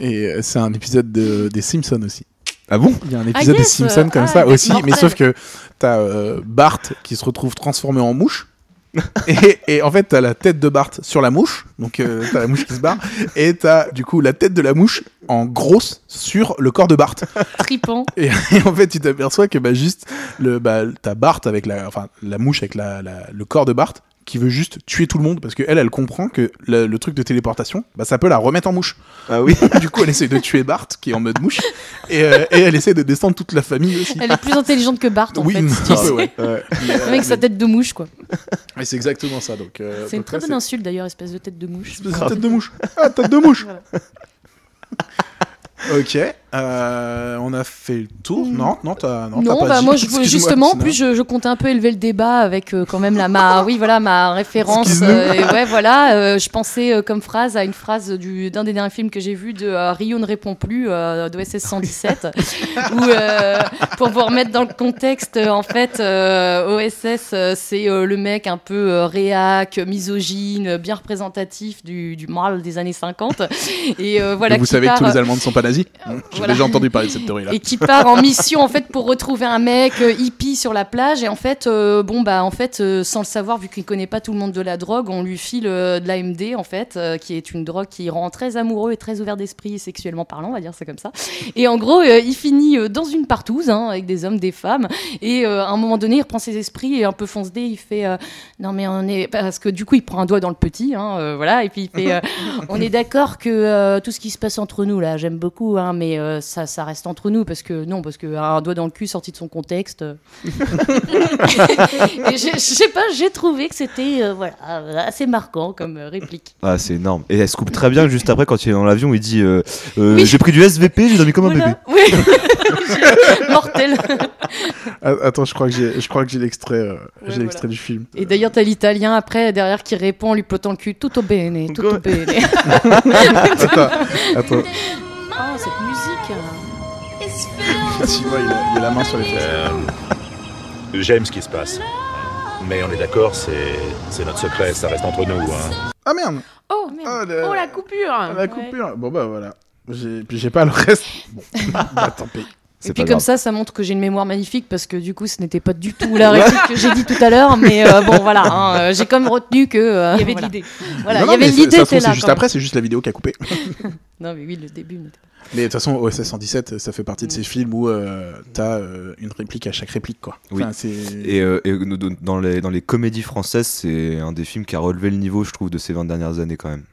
[SPEAKER 1] Et euh, c'est un épisode de- des Simpsons aussi.
[SPEAKER 3] ah bon?
[SPEAKER 1] Il y a un épisode
[SPEAKER 2] yes,
[SPEAKER 1] des Simpsons
[SPEAKER 2] euh,
[SPEAKER 1] comme
[SPEAKER 2] ah,
[SPEAKER 1] ça aussi,
[SPEAKER 2] mortel.
[SPEAKER 1] mais sauf que t'as euh, Bart qui se retrouve transformé en mouche. et, et en fait, t'as la tête de Bart sur la mouche, donc euh, t'as la mouche qui se barre, et t'as du coup la tête de la mouche en grosse sur le corps de Bart.
[SPEAKER 2] Tripant.
[SPEAKER 1] Et, et en fait, tu t'aperçois que bah, juste le bah, t'as Bart avec la, enfin la mouche avec la, la- le corps de Bart qui veut juste tuer tout le monde parce que elle, elle comprend que le, le truc de téléportation, bah, ça peut la remettre en mouche.
[SPEAKER 3] ah oui
[SPEAKER 1] du coup, elle essaie de tuer Bart qui est en mode mouche, et, euh, et elle essaie de descendre toute la famille aussi.
[SPEAKER 2] Elle est plus intelligente que Bart, en
[SPEAKER 1] oui,
[SPEAKER 2] fait.
[SPEAKER 1] peu,
[SPEAKER 2] sais.
[SPEAKER 1] ouais. Mais, euh,
[SPEAKER 2] Avec sa tête de mouche, quoi.
[SPEAKER 1] mais c'est exactement ça. Donc, euh,
[SPEAKER 2] C'est une très
[SPEAKER 1] là,
[SPEAKER 2] bonne insulte, d'ailleurs, espèce de tête de mouche.
[SPEAKER 1] espèce de tête de mouche. Ah, tête de mouche.
[SPEAKER 2] Voilà.
[SPEAKER 1] ok. Euh, on a fait le tour. Non, non, t'as non, t'as
[SPEAKER 2] Non,
[SPEAKER 1] pas
[SPEAKER 2] bah
[SPEAKER 1] dit.
[SPEAKER 2] moi je, justement, en plus je, je comptais un peu élever le débat avec euh, quand même la ma oui voilà ma référence. Euh, et ouais voilà, euh, je pensais comme phrase à une phrase du d'un des derniers films que j'ai vu de Rio ne répond plus euh, d'OSS 117 où pour vous remettre dans le contexte en fait euh, OSS c'est le mec un peu réac, misogyne, bien représentatif du, du mal des années 50 et euh, voilà
[SPEAKER 1] Et vous savez que tous les Allemands ne sont pas nazis
[SPEAKER 2] voilà.
[SPEAKER 1] déjà entendu parler de cette théorie-là.
[SPEAKER 2] et qui part en mission en fait pour retrouver un mec euh, hippie sur la plage et en fait euh, bon bah en fait euh, sans le savoir vu qu'il connaît pas tout le monde de la drogue on lui file euh, de l'AMD en fait qui est une drogue qui rend très amoureux et très ouvert d'esprit sexuellement parlant on va dire ça comme ça et en gros il finit dans une partouze hein, avec des hommes des femmes et à un moment donné il reprend ses esprits et un peu fonce dé il fait non mais on est parce que du coup il prend un doigt dans le petit hein, voilà et puis il fait on est d'accord que tout ce qui se passe entre nous là j'aime beaucoup hein, mais euh, ça ça reste entre nous parce que non parce que un doigt dans le cul sorti de son contexte euh. et je sais pas j'ai trouvé que c'était euh, voilà assez marquant comme réplique
[SPEAKER 3] Ah, c'est énorme. Et elle se coupe très bien juste après quand il est dans l'avion. Il dit euh, euh,
[SPEAKER 2] Oui.
[SPEAKER 3] J'ai pris du SVP, j'ai dormi comme un
[SPEAKER 2] Voilà.
[SPEAKER 3] bébé.
[SPEAKER 2] oui mortel
[SPEAKER 1] Ah, Attends, je crois que j'ai, je crois que j'ai l'extrait, euh, j'ai
[SPEAKER 2] voilà.
[SPEAKER 1] l'extrait du film.
[SPEAKER 2] et d'ailleurs t'as l'italien après derrière qui répond en lui plottant le cul tutto bene tutto bene
[SPEAKER 1] Attends, attends.
[SPEAKER 4] Oh, cette musique.
[SPEAKER 1] Simon, il a, il a la main sur les fesses.
[SPEAKER 10] Euh, J'aime ce qui se passe. Mais on est d'accord, c'est notre secret, ça reste entre nous. Hein.
[SPEAKER 1] Ah merde
[SPEAKER 4] Oh,
[SPEAKER 1] Ah, le-
[SPEAKER 4] oh la coupure.
[SPEAKER 1] La coupure Bon bah voilà. J'ai... Puis j'ai pas le reste. Bon, bah tant pis.
[SPEAKER 3] C'est
[SPEAKER 2] Et puis comme
[SPEAKER 3] grave.
[SPEAKER 2] ça, ça montre que j'ai une mémoire magnifique parce que du coup, ce n'était pas du tout la réplique que j'ai dit tout à l'heure, mais euh, bon voilà, hein, euh, j'ai comme retenu que euh,
[SPEAKER 4] Il y avait de
[SPEAKER 2] voilà.
[SPEAKER 4] l'idée.
[SPEAKER 2] Voilà,
[SPEAKER 1] Non,
[SPEAKER 2] il y avait
[SPEAKER 1] mais
[SPEAKER 2] l'idée, c'est là.
[SPEAKER 1] c'est juste
[SPEAKER 2] quand même.
[SPEAKER 1] après, c'est juste la vidéo qui a coupé.
[SPEAKER 2] Non mais oui, le début. pas-
[SPEAKER 1] Mais de toute façon, OSS 117, ça fait partie de ces films où euh, t'as euh, une réplique à chaque réplique, quoi.
[SPEAKER 3] Oui.
[SPEAKER 1] Enfin.
[SPEAKER 3] Et, euh, et dans, les, dans les comédies françaises, c'est un des films qui a relevé le niveau, je trouve, de ces 20 dernières années quand même.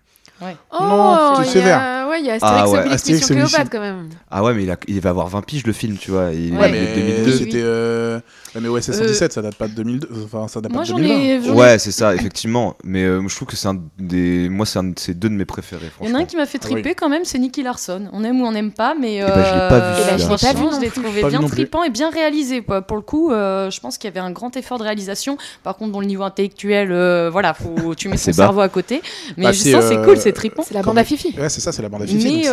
[SPEAKER 4] Oh,
[SPEAKER 1] Non, c'est
[SPEAKER 4] il y
[SPEAKER 1] sévère.
[SPEAKER 4] a, ouais, il y a
[SPEAKER 3] Ah
[SPEAKER 4] Astérix
[SPEAKER 3] ouais,
[SPEAKER 4] Obélix
[SPEAKER 1] Astérix.
[SPEAKER 4] Cléopâtre quand même.
[SPEAKER 3] Ah ouais, mais il, a- il va avoir 20 piges le film, tu vois. Il,
[SPEAKER 2] Ouais,
[SPEAKER 1] mais
[SPEAKER 3] 2002.
[SPEAKER 1] c'était... euh, ouais, mais OSS 117, ça date pas de 2002. Enfin, ça date
[SPEAKER 2] Moi
[SPEAKER 1] pas de
[SPEAKER 2] j'en
[SPEAKER 1] 2020.
[SPEAKER 2] ai.
[SPEAKER 3] Ouais, c'est ça, effectivement. Mais euh, je trouve que c'est un des. Moi, c'est un deux de mes préférés,
[SPEAKER 2] Il y en a un qui m'a fait
[SPEAKER 1] Ah oui.
[SPEAKER 2] triper quand même, c'est Nicky Larson. On aime ou on n'aime pas, mais.
[SPEAKER 3] ben, je l'ai pas vu,
[SPEAKER 2] euh,
[SPEAKER 3] celui-là.
[SPEAKER 4] je l'ai pas vu
[SPEAKER 2] je l'ai trouvé
[SPEAKER 1] vu
[SPEAKER 2] bien tripant et bien réalisé. quoi. Pour le coup, euh, je pense qu'il y avait un grand effort de réalisation. Par contre, dans le niveau intellectuel, euh, voilà, faut, tu mets ton cerveau à côté. Mais
[SPEAKER 1] Bah,
[SPEAKER 2] justement,
[SPEAKER 1] c'est,
[SPEAKER 2] c'est cool, c'est trippant.
[SPEAKER 4] C'est la bande à Fifi.
[SPEAKER 1] Ouais, c'est ça, c'est la bande à Fifi.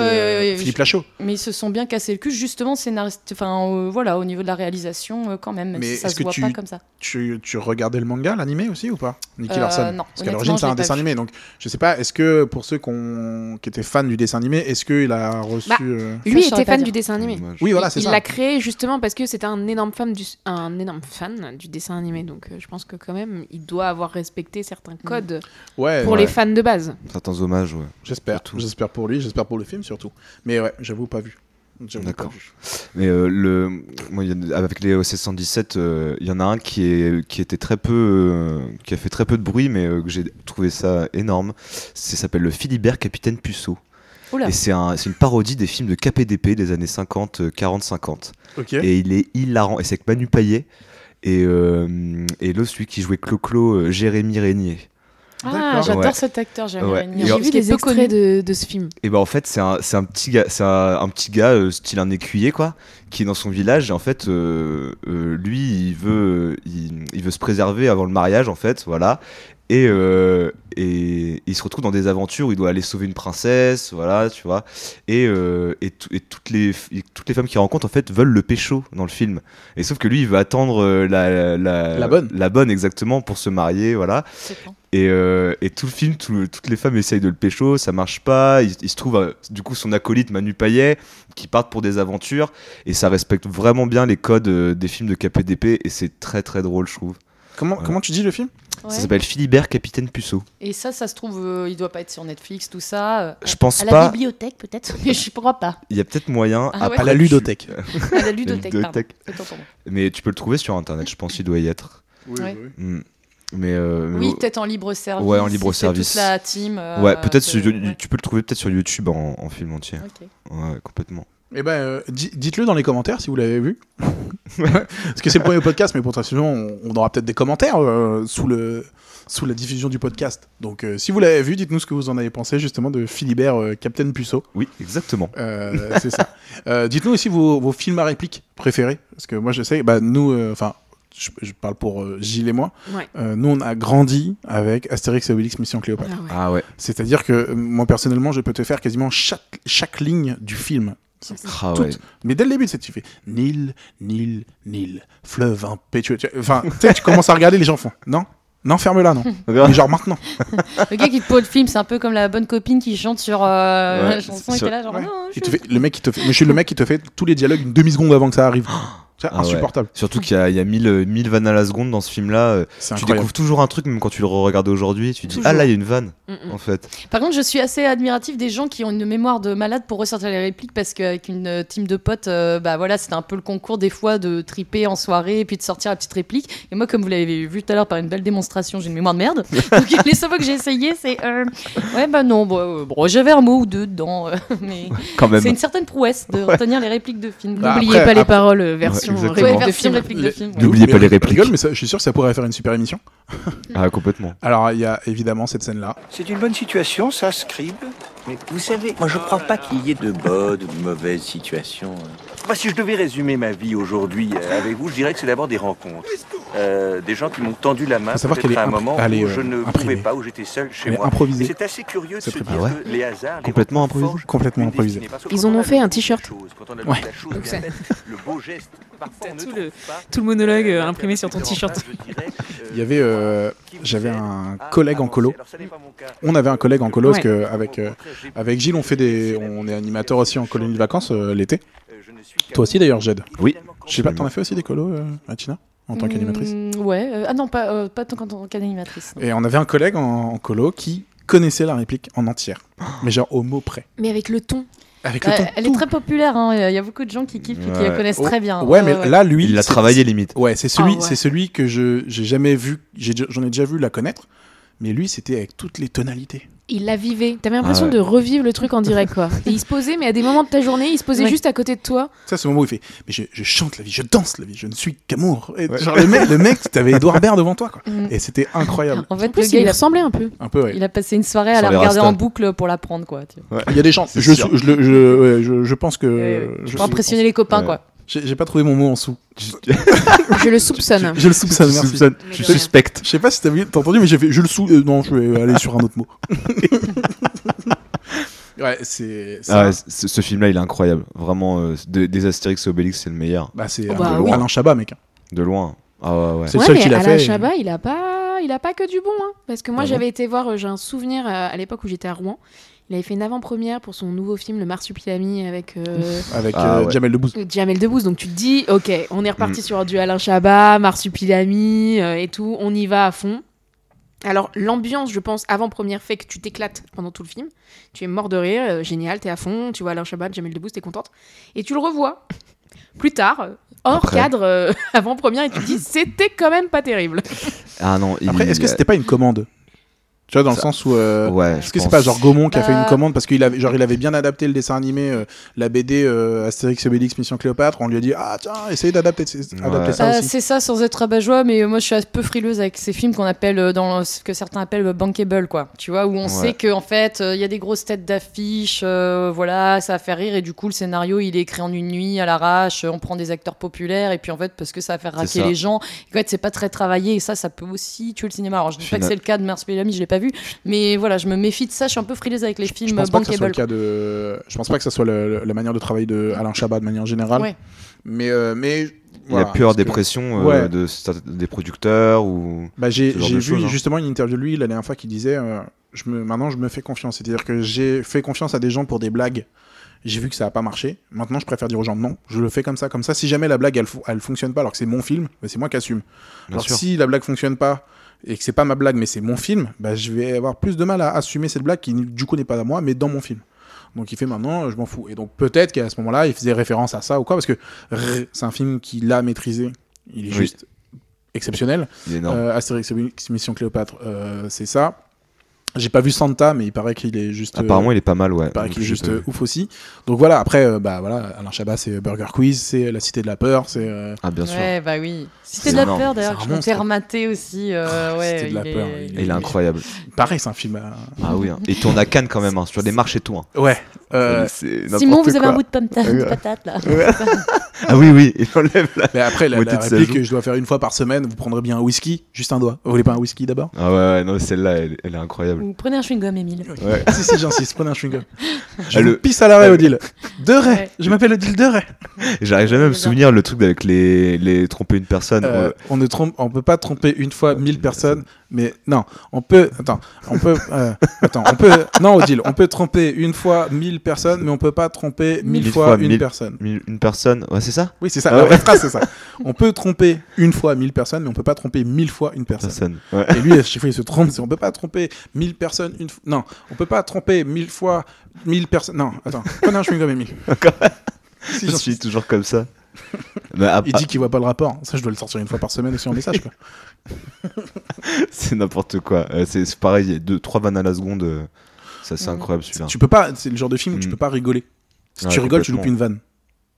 [SPEAKER 1] Philippe Lachaud.
[SPEAKER 2] Mais ils se sont bien cassés le cul, justement, scénariste. Enfin, voilà, au niveau de la réalisation, quand même
[SPEAKER 1] Mais
[SPEAKER 2] ça
[SPEAKER 1] est-ce
[SPEAKER 2] se
[SPEAKER 1] que
[SPEAKER 2] voit
[SPEAKER 1] tu-
[SPEAKER 2] pas comme ça.
[SPEAKER 1] Tu, tu regardais le manga, l'animé aussi ou pas? Nicky
[SPEAKER 2] Euh,
[SPEAKER 1] Larson
[SPEAKER 2] non,
[SPEAKER 1] Parce qu'à l'origine, c'est un dessin
[SPEAKER 2] vu.
[SPEAKER 1] animé. Donc, je sais pas, est-ce que pour ceux qu'on- qui étaient fans du dessin animé, est-ce qu'il a reçu.
[SPEAKER 4] Bah,
[SPEAKER 1] euh,
[SPEAKER 4] Lui
[SPEAKER 2] je saurais
[SPEAKER 4] était fan
[SPEAKER 2] dire.
[SPEAKER 4] du dessin animé.
[SPEAKER 3] Dommage.
[SPEAKER 1] Oui, voilà, c'est
[SPEAKER 4] il
[SPEAKER 1] ça.
[SPEAKER 4] l'a créé justement parce que c'était un énorme fan du un énorme fan du dessin animé donc euh, je pense que quand même il doit avoir respecté certains codes
[SPEAKER 1] Ouais,
[SPEAKER 4] pour
[SPEAKER 1] ouais,
[SPEAKER 4] les fans de base.
[SPEAKER 3] Certains hommages, ouais.
[SPEAKER 1] j'espère. J'espère pour lui, j'espère pour le film surtout. Mais ouais, j'avoue, pas vu.
[SPEAKER 3] D'accord. Mais euh, le, moi, il y a- avec les OC 117, euh, il y en a un qui, est, qui était très peu, euh, qui a fait très peu de bruit, mais euh, que j'ai trouvé ça énorme. Ça s'appelle le Philibert Capitaine Puceau.
[SPEAKER 2] Oula.
[SPEAKER 3] Et c'est un, c'est une parodie des films de KPDP des années 50, euh, 40, 50.
[SPEAKER 1] Ok.
[SPEAKER 3] Et il est hilarant. Et c'est avec Manu Payet et, euh, et l'autre, celui qui jouait Clo-Clo, euh, Jérémy Régnier.
[SPEAKER 2] Ah, j'adore
[SPEAKER 3] Ouais.
[SPEAKER 2] cet acteur, j'ai
[SPEAKER 3] Ouais.
[SPEAKER 4] Vu des extraits de, de ce film.
[SPEAKER 3] Et ben en fait c'est un, c'est un petit gars, c'est un, un petit gars euh, style un écuyer quoi, qui est dans son village. Et en fait euh, euh, lui il veut il, il veut se préserver avant le mariage en fait voilà. Et, euh, et il se retrouve dans des aventures où il doit aller sauver une princesse voilà tu vois. Et, euh, et, tout- et toutes les toutes les femmes qu'il rencontre en fait veulent le pécho dans le film. Et sauf que lui il veut attendre la, la,
[SPEAKER 1] La bonne.
[SPEAKER 3] la bonne exactement pour se marier voilà et, euh, et tout le film, tout- toutes les femmes essayent de le pécho, ça marche pas. Il, il se trouve euh, du coup son acolyte Manu Payet qui partent pour des aventures et ça respecte vraiment bien les codes euh, des films de KPDP et c'est très très drôle je trouve.
[SPEAKER 1] Comment,
[SPEAKER 3] Ouais.
[SPEAKER 1] comment tu dis le film?
[SPEAKER 2] Ouais.
[SPEAKER 3] Ça s'appelle Philibert Capitaine Puceau.
[SPEAKER 2] Et ça, ça se trouve, euh, il doit pas être sur Netflix, tout ça. euh,
[SPEAKER 3] Je pense
[SPEAKER 2] à la
[SPEAKER 3] pas.
[SPEAKER 2] bibliothèque, peut-être Mais je crois pas.
[SPEAKER 3] Il y a peut-être moyen.
[SPEAKER 2] Ah ouais
[SPEAKER 1] À la ludothèque.
[SPEAKER 2] À la ludothèque, pardon.
[SPEAKER 3] Mais tu peux le trouver sur internet, je pense qu'il doit y être.
[SPEAKER 1] Oui,
[SPEAKER 2] Ouais.
[SPEAKER 1] oui.
[SPEAKER 3] Hmm. Mais euh,
[SPEAKER 2] Oui, peut-être en libre service.
[SPEAKER 3] Ouais, en libre service.
[SPEAKER 2] toute la team. euh,
[SPEAKER 3] ouais, peut-être
[SPEAKER 2] ouais.
[SPEAKER 3] tu peux le trouver peut-être sur YouTube en, en film entier.
[SPEAKER 2] Ok.
[SPEAKER 3] Ouais, complètement.
[SPEAKER 1] Eh ben, euh, di- dites-le dans les commentaires si vous l'avez vu. Parce que c'est le premier podcast, mais potentiellement, on, on aura peut-être des commentaires euh, sous, le, sous la diffusion du podcast. Donc, euh, si vous l'avez vu, dites-nous ce que vous en avez pensé justement de Philibert euh, Captain Puceau.
[SPEAKER 3] Oui, exactement.
[SPEAKER 1] Euh, c'est ça. Euh, dites-nous aussi vos, vos films à réplique préférés. Parce que moi, je sais, bah, nous, euh, enfin, je, je parle pour euh, Gilles et moi.
[SPEAKER 4] Ouais.
[SPEAKER 1] Euh, nous, on a grandi avec Astérix et Obélix Mission Cléopâtre.
[SPEAKER 4] Ah ouais.
[SPEAKER 3] Ah ouais.
[SPEAKER 1] C'est-à-dire que euh, moi, personnellement, je peux te faire quasiment chaque, chaque ligne du film.
[SPEAKER 3] Ah ouais.
[SPEAKER 1] Mais dès le début, c'est tu fais Nil, Nil, Nil, fleuve impétueux. Tu- Enfin, tu commences à regarder, les gens font Non, non, ferme-la, non. Mais genre maintenant.
[SPEAKER 2] Le gars qui te pose le film, c'est un peu comme la bonne copine qui chante sur euh,
[SPEAKER 3] Ouais,
[SPEAKER 2] la chanson et qui est là, genre,
[SPEAKER 1] Ouais.
[SPEAKER 2] non,
[SPEAKER 1] Il
[SPEAKER 2] je-
[SPEAKER 1] te fait, le mec qui te fait, mais je suis le mec qui te fait tous les dialogues une demi seconde avant que ça arrive. C'est
[SPEAKER 3] Ah ouais.
[SPEAKER 1] insupportable.
[SPEAKER 3] Surtout qu'il y a, il y a 1000, euh, 1000 vannes à la seconde dans ce film-là. euh,
[SPEAKER 1] C'est
[SPEAKER 3] Tu
[SPEAKER 1] incroyable.
[SPEAKER 3] découvres toujours un truc, même quand tu le regardes aujourd'hui. Tu dis,
[SPEAKER 4] Toujours.
[SPEAKER 3] ah là, il y a une vanne,
[SPEAKER 4] Mm, mm.
[SPEAKER 3] en fait.
[SPEAKER 2] Par contre, je suis assez admiratif des gens qui ont une mémoire de malade pour ressortir les répliques parce qu'avec une euh, team de potes, euh, bah voilà, c'était un peu le concours des fois de triper en soirée et puis de sortir la petite réplique. Et moi, comme vous l'avez vu tout à l'heure par une belle démonstration, j'ai une mémoire de merde. Donc les seules fois que j'ai essayé, c'est euh, ouais bah non, bon, euh, bon, j'avais un mot ou deux dedans, euh, mais
[SPEAKER 3] Quand même.
[SPEAKER 2] c'est une certaine prouesse de retenir les répliques de films.
[SPEAKER 1] Bah,
[SPEAKER 4] N'oubliez
[SPEAKER 1] après-
[SPEAKER 4] pas les
[SPEAKER 1] après-
[SPEAKER 4] paroles euh, version
[SPEAKER 3] Ouais, exactement.
[SPEAKER 4] réplique
[SPEAKER 2] Ouais,
[SPEAKER 4] de
[SPEAKER 2] version
[SPEAKER 4] film.
[SPEAKER 2] réplique de
[SPEAKER 1] Les-
[SPEAKER 2] film. ouais.
[SPEAKER 3] N'oubliez pas les répliques.
[SPEAKER 1] rigole, mais ça- je suis sûr que ça pourrait faire une super émission.
[SPEAKER 3] Ah, complètement.
[SPEAKER 1] Alors, il y a évidemment cette scène-là.
[SPEAKER 11] C'est une bonne situation, ça, Scribe. Mais vous savez, moi je crois pas qu'il y ait de bonnes ou de mauvaises situations. Bah, si je devais résumer ma vie aujourd'hui euh, avec vous, je dirais que c'est d'abord des rencontres. Euh, des gens qui m'ont tendu la main peut-être à un moment où
[SPEAKER 1] euh,
[SPEAKER 11] je ne
[SPEAKER 1] imprimée.
[SPEAKER 11] pouvais pas, où j'étais seul chez moi.
[SPEAKER 1] improvisée.
[SPEAKER 11] Et C'est assez curieux de
[SPEAKER 1] C'est
[SPEAKER 11] se
[SPEAKER 1] très
[SPEAKER 11] dire que les hasards... les
[SPEAKER 3] Complètement improvisé.
[SPEAKER 1] Complètement improvisé.
[SPEAKER 4] Ils en
[SPEAKER 11] on
[SPEAKER 4] ont
[SPEAKER 11] a
[SPEAKER 4] fait un t-shirt.
[SPEAKER 1] Ouais.
[SPEAKER 4] Donc ça-
[SPEAKER 11] le beau geste, parfois on ne
[SPEAKER 4] tout le-
[SPEAKER 11] pas.
[SPEAKER 4] tout le monologue, euh, imprimé sur ton t-shirt.
[SPEAKER 1] Il y avait, euh, j'avais un
[SPEAKER 11] à
[SPEAKER 1] collègue en colo. On avait un collègue en colo parce
[SPEAKER 4] Ouais.
[SPEAKER 1] que avec euh, avec Gilles, on fait des, on est animateur aussi en colonie de vacances euh, l'été. Toi aussi d'ailleurs, Jed.
[SPEAKER 3] Oui.
[SPEAKER 1] Je sais pas, t'en as fait aussi des colos, euh, Mathina, en tant qu'animatrice.
[SPEAKER 2] Mm, ouais, euh, ah non, pas, euh, pas tant qu'en tant qu'animatrice.
[SPEAKER 1] Et on avait un collègue en, en colo qui connaissait la réplique en entière, mais genre au mot près,
[SPEAKER 4] Mais avec le ton.
[SPEAKER 1] avec le
[SPEAKER 2] Euh,
[SPEAKER 1] ton.
[SPEAKER 2] elle est très populaire, hein, il y a beaucoup de gens qui kiffent et qui la connaissent
[SPEAKER 1] Oh,
[SPEAKER 2] très bien.
[SPEAKER 1] Ouais, mais là, lui,
[SPEAKER 3] Il l'a travaillé limite.
[SPEAKER 1] Ouais, c'est celui,
[SPEAKER 4] Ah ouais.
[SPEAKER 1] c'est celui que je j'ai jamais vu. J'en ai, déjà vu la connaître, mais lui, c'était avec toutes les tonalités.
[SPEAKER 4] Il la vivait. T'avais l'impression
[SPEAKER 3] Ah ouais.
[SPEAKER 4] de revivre le truc en direct, quoi. Et il se posait, mais à des moments de ta journée, il se posait
[SPEAKER 2] Ouais.
[SPEAKER 4] juste à côté de toi.
[SPEAKER 1] Ça, c'est le moment où il fait Mais je, je chante la vie, je danse la vie, je ne suis qu'amour. Et
[SPEAKER 3] Ouais.
[SPEAKER 1] Genre, le mec, le mec t'avais Edouard Baird devant toi, quoi.
[SPEAKER 2] Mm.
[SPEAKER 1] Et c'était incroyable.
[SPEAKER 2] En
[SPEAKER 4] En
[SPEAKER 2] fait,
[SPEAKER 4] plus,
[SPEAKER 2] le gars,
[SPEAKER 4] il ressemblait un peu.
[SPEAKER 1] Un peu, ouais.
[SPEAKER 2] il a passé une soirée à
[SPEAKER 3] Sans
[SPEAKER 2] la regarder en boucle pour la prendre, quoi. tu vois.
[SPEAKER 1] Il y a des chances.
[SPEAKER 3] C'est
[SPEAKER 1] Je, je, je, ouais, je, je pense que.
[SPEAKER 2] Pour impressionner les copains,
[SPEAKER 3] Ouais.
[SPEAKER 2] quoi.
[SPEAKER 1] J'ai pas trouvé mon mot en sous.
[SPEAKER 4] Je le soupçonne.
[SPEAKER 1] Je le soupçonne, merci.
[SPEAKER 3] Soupçonne.
[SPEAKER 4] Rien.
[SPEAKER 3] suspectes.
[SPEAKER 1] Je sais pas si t'as vu- t'as entendu, mais j'ai fait je le sous. euh, non, je vais aller sur un autre mot. ouais, c'est. ça.
[SPEAKER 3] Ah ouais, ce, ce film-là, il est incroyable. Vraiment, euh, de- des Astérix et Obélix, c'est le meilleur.
[SPEAKER 1] Bah, c'est
[SPEAKER 4] Oh, bah oui.
[SPEAKER 1] Alain Chabat, mec.
[SPEAKER 3] De loin. Ah ouais, ouais.
[SPEAKER 1] C'est le seul
[SPEAKER 4] mais
[SPEAKER 1] qui l'a
[SPEAKER 4] Alain
[SPEAKER 1] fait.
[SPEAKER 4] Chabat, il a pas, il a pas que du bon, hein. Parce que moi,
[SPEAKER 3] Ah bon
[SPEAKER 4] j'avais été voir, euh, j'ai un souvenir euh, à l'époque où j'étais à Rouen. Il avait fait une avant-première pour son nouveau film, Le Marsupilami, avec euh,
[SPEAKER 1] Avec
[SPEAKER 3] Ah
[SPEAKER 1] euh,
[SPEAKER 3] ouais.
[SPEAKER 1] Jamel Debbouze.
[SPEAKER 4] Jamel Debbouze. Donc tu te dis, ok, on est reparti
[SPEAKER 3] Mm.
[SPEAKER 4] sur du Alain Chabat, Marsupilami euh, et tout, on y va à fond. Alors l'ambiance, je pense, avant-première fait que tu t'éclates pendant tout le film. Tu es mort de rire, euh, génial, t'es à fond, tu vois Alain Chabat, Jamel Debbouze, t'es contente. Et tu le revois plus tard, euh, hors
[SPEAKER 3] Après.
[SPEAKER 4] cadre, euh, avant-première, et tu te dis, c'était quand même pas terrible.
[SPEAKER 3] Ah non, il-
[SPEAKER 1] Après, est-ce que c'était pas une commande? Tu vois, dans le sens où. euh,
[SPEAKER 3] Ouais,
[SPEAKER 1] Est-ce que c'est pas genre Gaumont qui a fait
[SPEAKER 2] Bah-
[SPEAKER 1] une commande parce qu'il avait, genre, il avait bien adapté le dessin animé, euh, la BD euh, Astérix et Obélix Mission Cléopâtre On lui a dit Ah, tiens, essaye d'adapter adapter
[SPEAKER 3] Ouais.
[SPEAKER 1] ça
[SPEAKER 2] Ah,
[SPEAKER 1] aussi.
[SPEAKER 2] c'est ça, sans être rabat-joie, mais euh, moi je suis un peu frileuse avec ces films qu'on appelle, euh, dans ce que certains appellent euh, bankable, quoi. Tu vois, où on
[SPEAKER 3] Ouais.
[SPEAKER 2] sait qu'en fait, euh, il y a des grosses têtes d'affiches, euh, voilà, ça va faire rire, et du coup, le scénario, il est écrit en une nuit, à l'arrache, euh, on prend des acteurs populaires, et puis en fait, parce que ça va faire raquer les gens, et en fait, c'est pas très travaillé, et ça, ça peut aussi tuer le cinéma. Alors, je dis pas que c'est le cas de Marsupilami, je l'ai pas vu, mais voilà, je me méfie de ça, je suis un peu frileuse avec les
[SPEAKER 1] Je
[SPEAKER 2] films
[SPEAKER 1] pense pas que ça soit le
[SPEAKER 2] bankable.
[SPEAKER 1] cas de. Je pense pas que ça soit le- le- la manière de travail de Alain Chabat de manière générale.
[SPEAKER 2] Ouais.
[SPEAKER 1] Mais, euh, mais
[SPEAKER 3] Il
[SPEAKER 1] voilà,
[SPEAKER 3] a pu avoir
[SPEAKER 1] parce
[SPEAKER 3] des
[SPEAKER 1] que-
[SPEAKER 3] pressions euh,
[SPEAKER 1] Ouais.
[SPEAKER 3] de, des producteurs ou.
[SPEAKER 1] Bah, j'ai
[SPEAKER 3] ce
[SPEAKER 1] vu
[SPEAKER 3] hein.
[SPEAKER 1] justement une interview de lui la dernière fois qui disait euh, je me, Maintenant, je me fais confiance. C'est-à-dire que j'ai fait confiance à des gens pour des blagues. J'ai vu que ça n'a pas marché. Maintenant, je préfère dire aux gens non, je le fais comme ça. Comme ça, si jamais la blague elle, elle fonctionne pas alors que c'est mon film, bah, c'est moi qui assume.
[SPEAKER 3] Bien
[SPEAKER 1] Alors
[SPEAKER 3] sûr.
[SPEAKER 1] si la blague fonctionne pas et que c'est pas ma blague mais c'est mon film, bah, je vais avoir plus de mal à assumer cette blague qui du coup n'est pas à moi mais dans mon film. Donc il fait maintenant, je m'en fous. Et donc peut-être qu'à ce moment-là, il faisait référence à ça ou quoi parce que c'est un film qu'il a maîtrisé. Il est
[SPEAKER 3] Oui.
[SPEAKER 1] juste exceptionnel.
[SPEAKER 3] Il est énorme.
[SPEAKER 1] Euh, Astérix Mission Cléopâtre, euh, c'est ça. J'ai pas vu Santa, mais il paraît qu'il est juste. euh,
[SPEAKER 3] Apparemment, il est pas mal, ouais.
[SPEAKER 1] il paraît qu'il est juste
[SPEAKER 3] vu.
[SPEAKER 1] euh, ouf aussi. Donc voilà, après, euh, bah voilà, Alain Chabat, c'est Burger Quiz, c'est La Cité de la Peur, c'est. euh,
[SPEAKER 3] Ah, bien sûr.
[SPEAKER 2] Ouais, bah oui. Cité de la peur, d'ailleurs,
[SPEAKER 1] C'est un
[SPEAKER 2] que je remater aussi. euh, ouais,
[SPEAKER 1] Cité de la
[SPEAKER 2] il
[SPEAKER 1] peur,
[SPEAKER 2] est-
[SPEAKER 1] il
[SPEAKER 3] Et il est incroyable.
[SPEAKER 1] Pareil, c'est un film. à-
[SPEAKER 3] Ah oui, hein. Et il tourne à Cannes quand même, hein, sur des marches et tout. hein.
[SPEAKER 1] Ouais. Euh,
[SPEAKER 3] n'importe
[SPEAKER 2] Simon, vous avez
[SPEAKER 3] quoi.
[SPEAKER 2] un bout de, pomme- de patate là.
[SPEAKER 3] Ah oui, oui, il enlève la.
[SPEAKER 1] Mais après, la, la réplique que je dois faire une fois par semaine, vous prendrez bien un whisky, juste un doigt. Vous voulez pas un whisky d'abord?
[SPEAKER 3] Ah ouais, ouais, non, celle-là, elle, elle est incroyable.
[SPEAKER 2] Prenez un chewing-gum, Émile.
[SPEAKER 3] Ouais.
[SPEAKER 1] Si, si, j'insiste, prenez un chewing-gum. Je
[SPEAKER 3] Ah,
[SPEAKER 1] vous
[SPEAKER 3] le-
[SPEAKER 1] pisse à l'arrêt,
[SPEAKER 3] Ah,
[SPEAKER 1] Odile. De Ray.
[SPEAKER 2] Ouais.
[SPEAKER 1] Je m'appelle Odile De Ray.
[SPEAKER 3] J'arrive jamais à me souvenir le truc avec les, les tromper une personne.
[SPEAKER 1] Euh,
[SPEAKER 3] Ouais.
[SPEAKER 1] on ne trompe, on peut pas tromper une fois mille personnes, mais non, on peut. Attends, on peut. euh, attends, on peut. Non, Odile, on peut tromper une fois mille personnes, mais on peut pas tromper mille,
[SPEAKER 3] Mille
[SPEAKER 1] fois,
[SPEAKER 3] fois
[SPEAKER 1] une
[SPEAKER 3] mille-
[SPEAKER 1] personne.
[SPEAKER 3] Une une personne, ouais, c'est ça?
[SPEAKER 1] Oui, c'est ça.
[SPEAKER 3] Ah
[SPEAKER 1] la
[SPEAKER 3] ouais.
[SPEAKER 1] vraie phrase, c'est ça. On peut tromper une fois mille personnes, mais on peut pas tromper mille fois une personne.
[SPEAKER 3] Personne. Ouais.
[SPEAKER 1] Et lui, à chaque fois, il se trompe. On peut pas tromper mille personnes une fois. Non, on peut pas tromper mille fois mille personnes. Non, attends. Prenez un chewing-gum, Emile. Si,
[SPEAKER 3] Je suis toujours comme ça.
[SPEAKER 1] Il dit qu'il voit pas le rapport. Ça, je dois le sortir une fois par semaine aussi en message.
[SPEAKER 3] C'est n'importe quoi. Euh, c'est pareil, il y a deux, trois vannes à la seconde. euh, Ça, c'est
[SPEAKER 2] Mm.
[SPEAKER 3] incroyable celui-là.
[SPEAKER 1] Tu peux pas. C'est le genre de film où tu
[SPEAKER 3] Mm.
[SPEAKER 1] peux pas rigoler. Si
[SPEAKER 3] Ouais,
[SPEAKER 1] tu rigoles, tu loupes une vanne.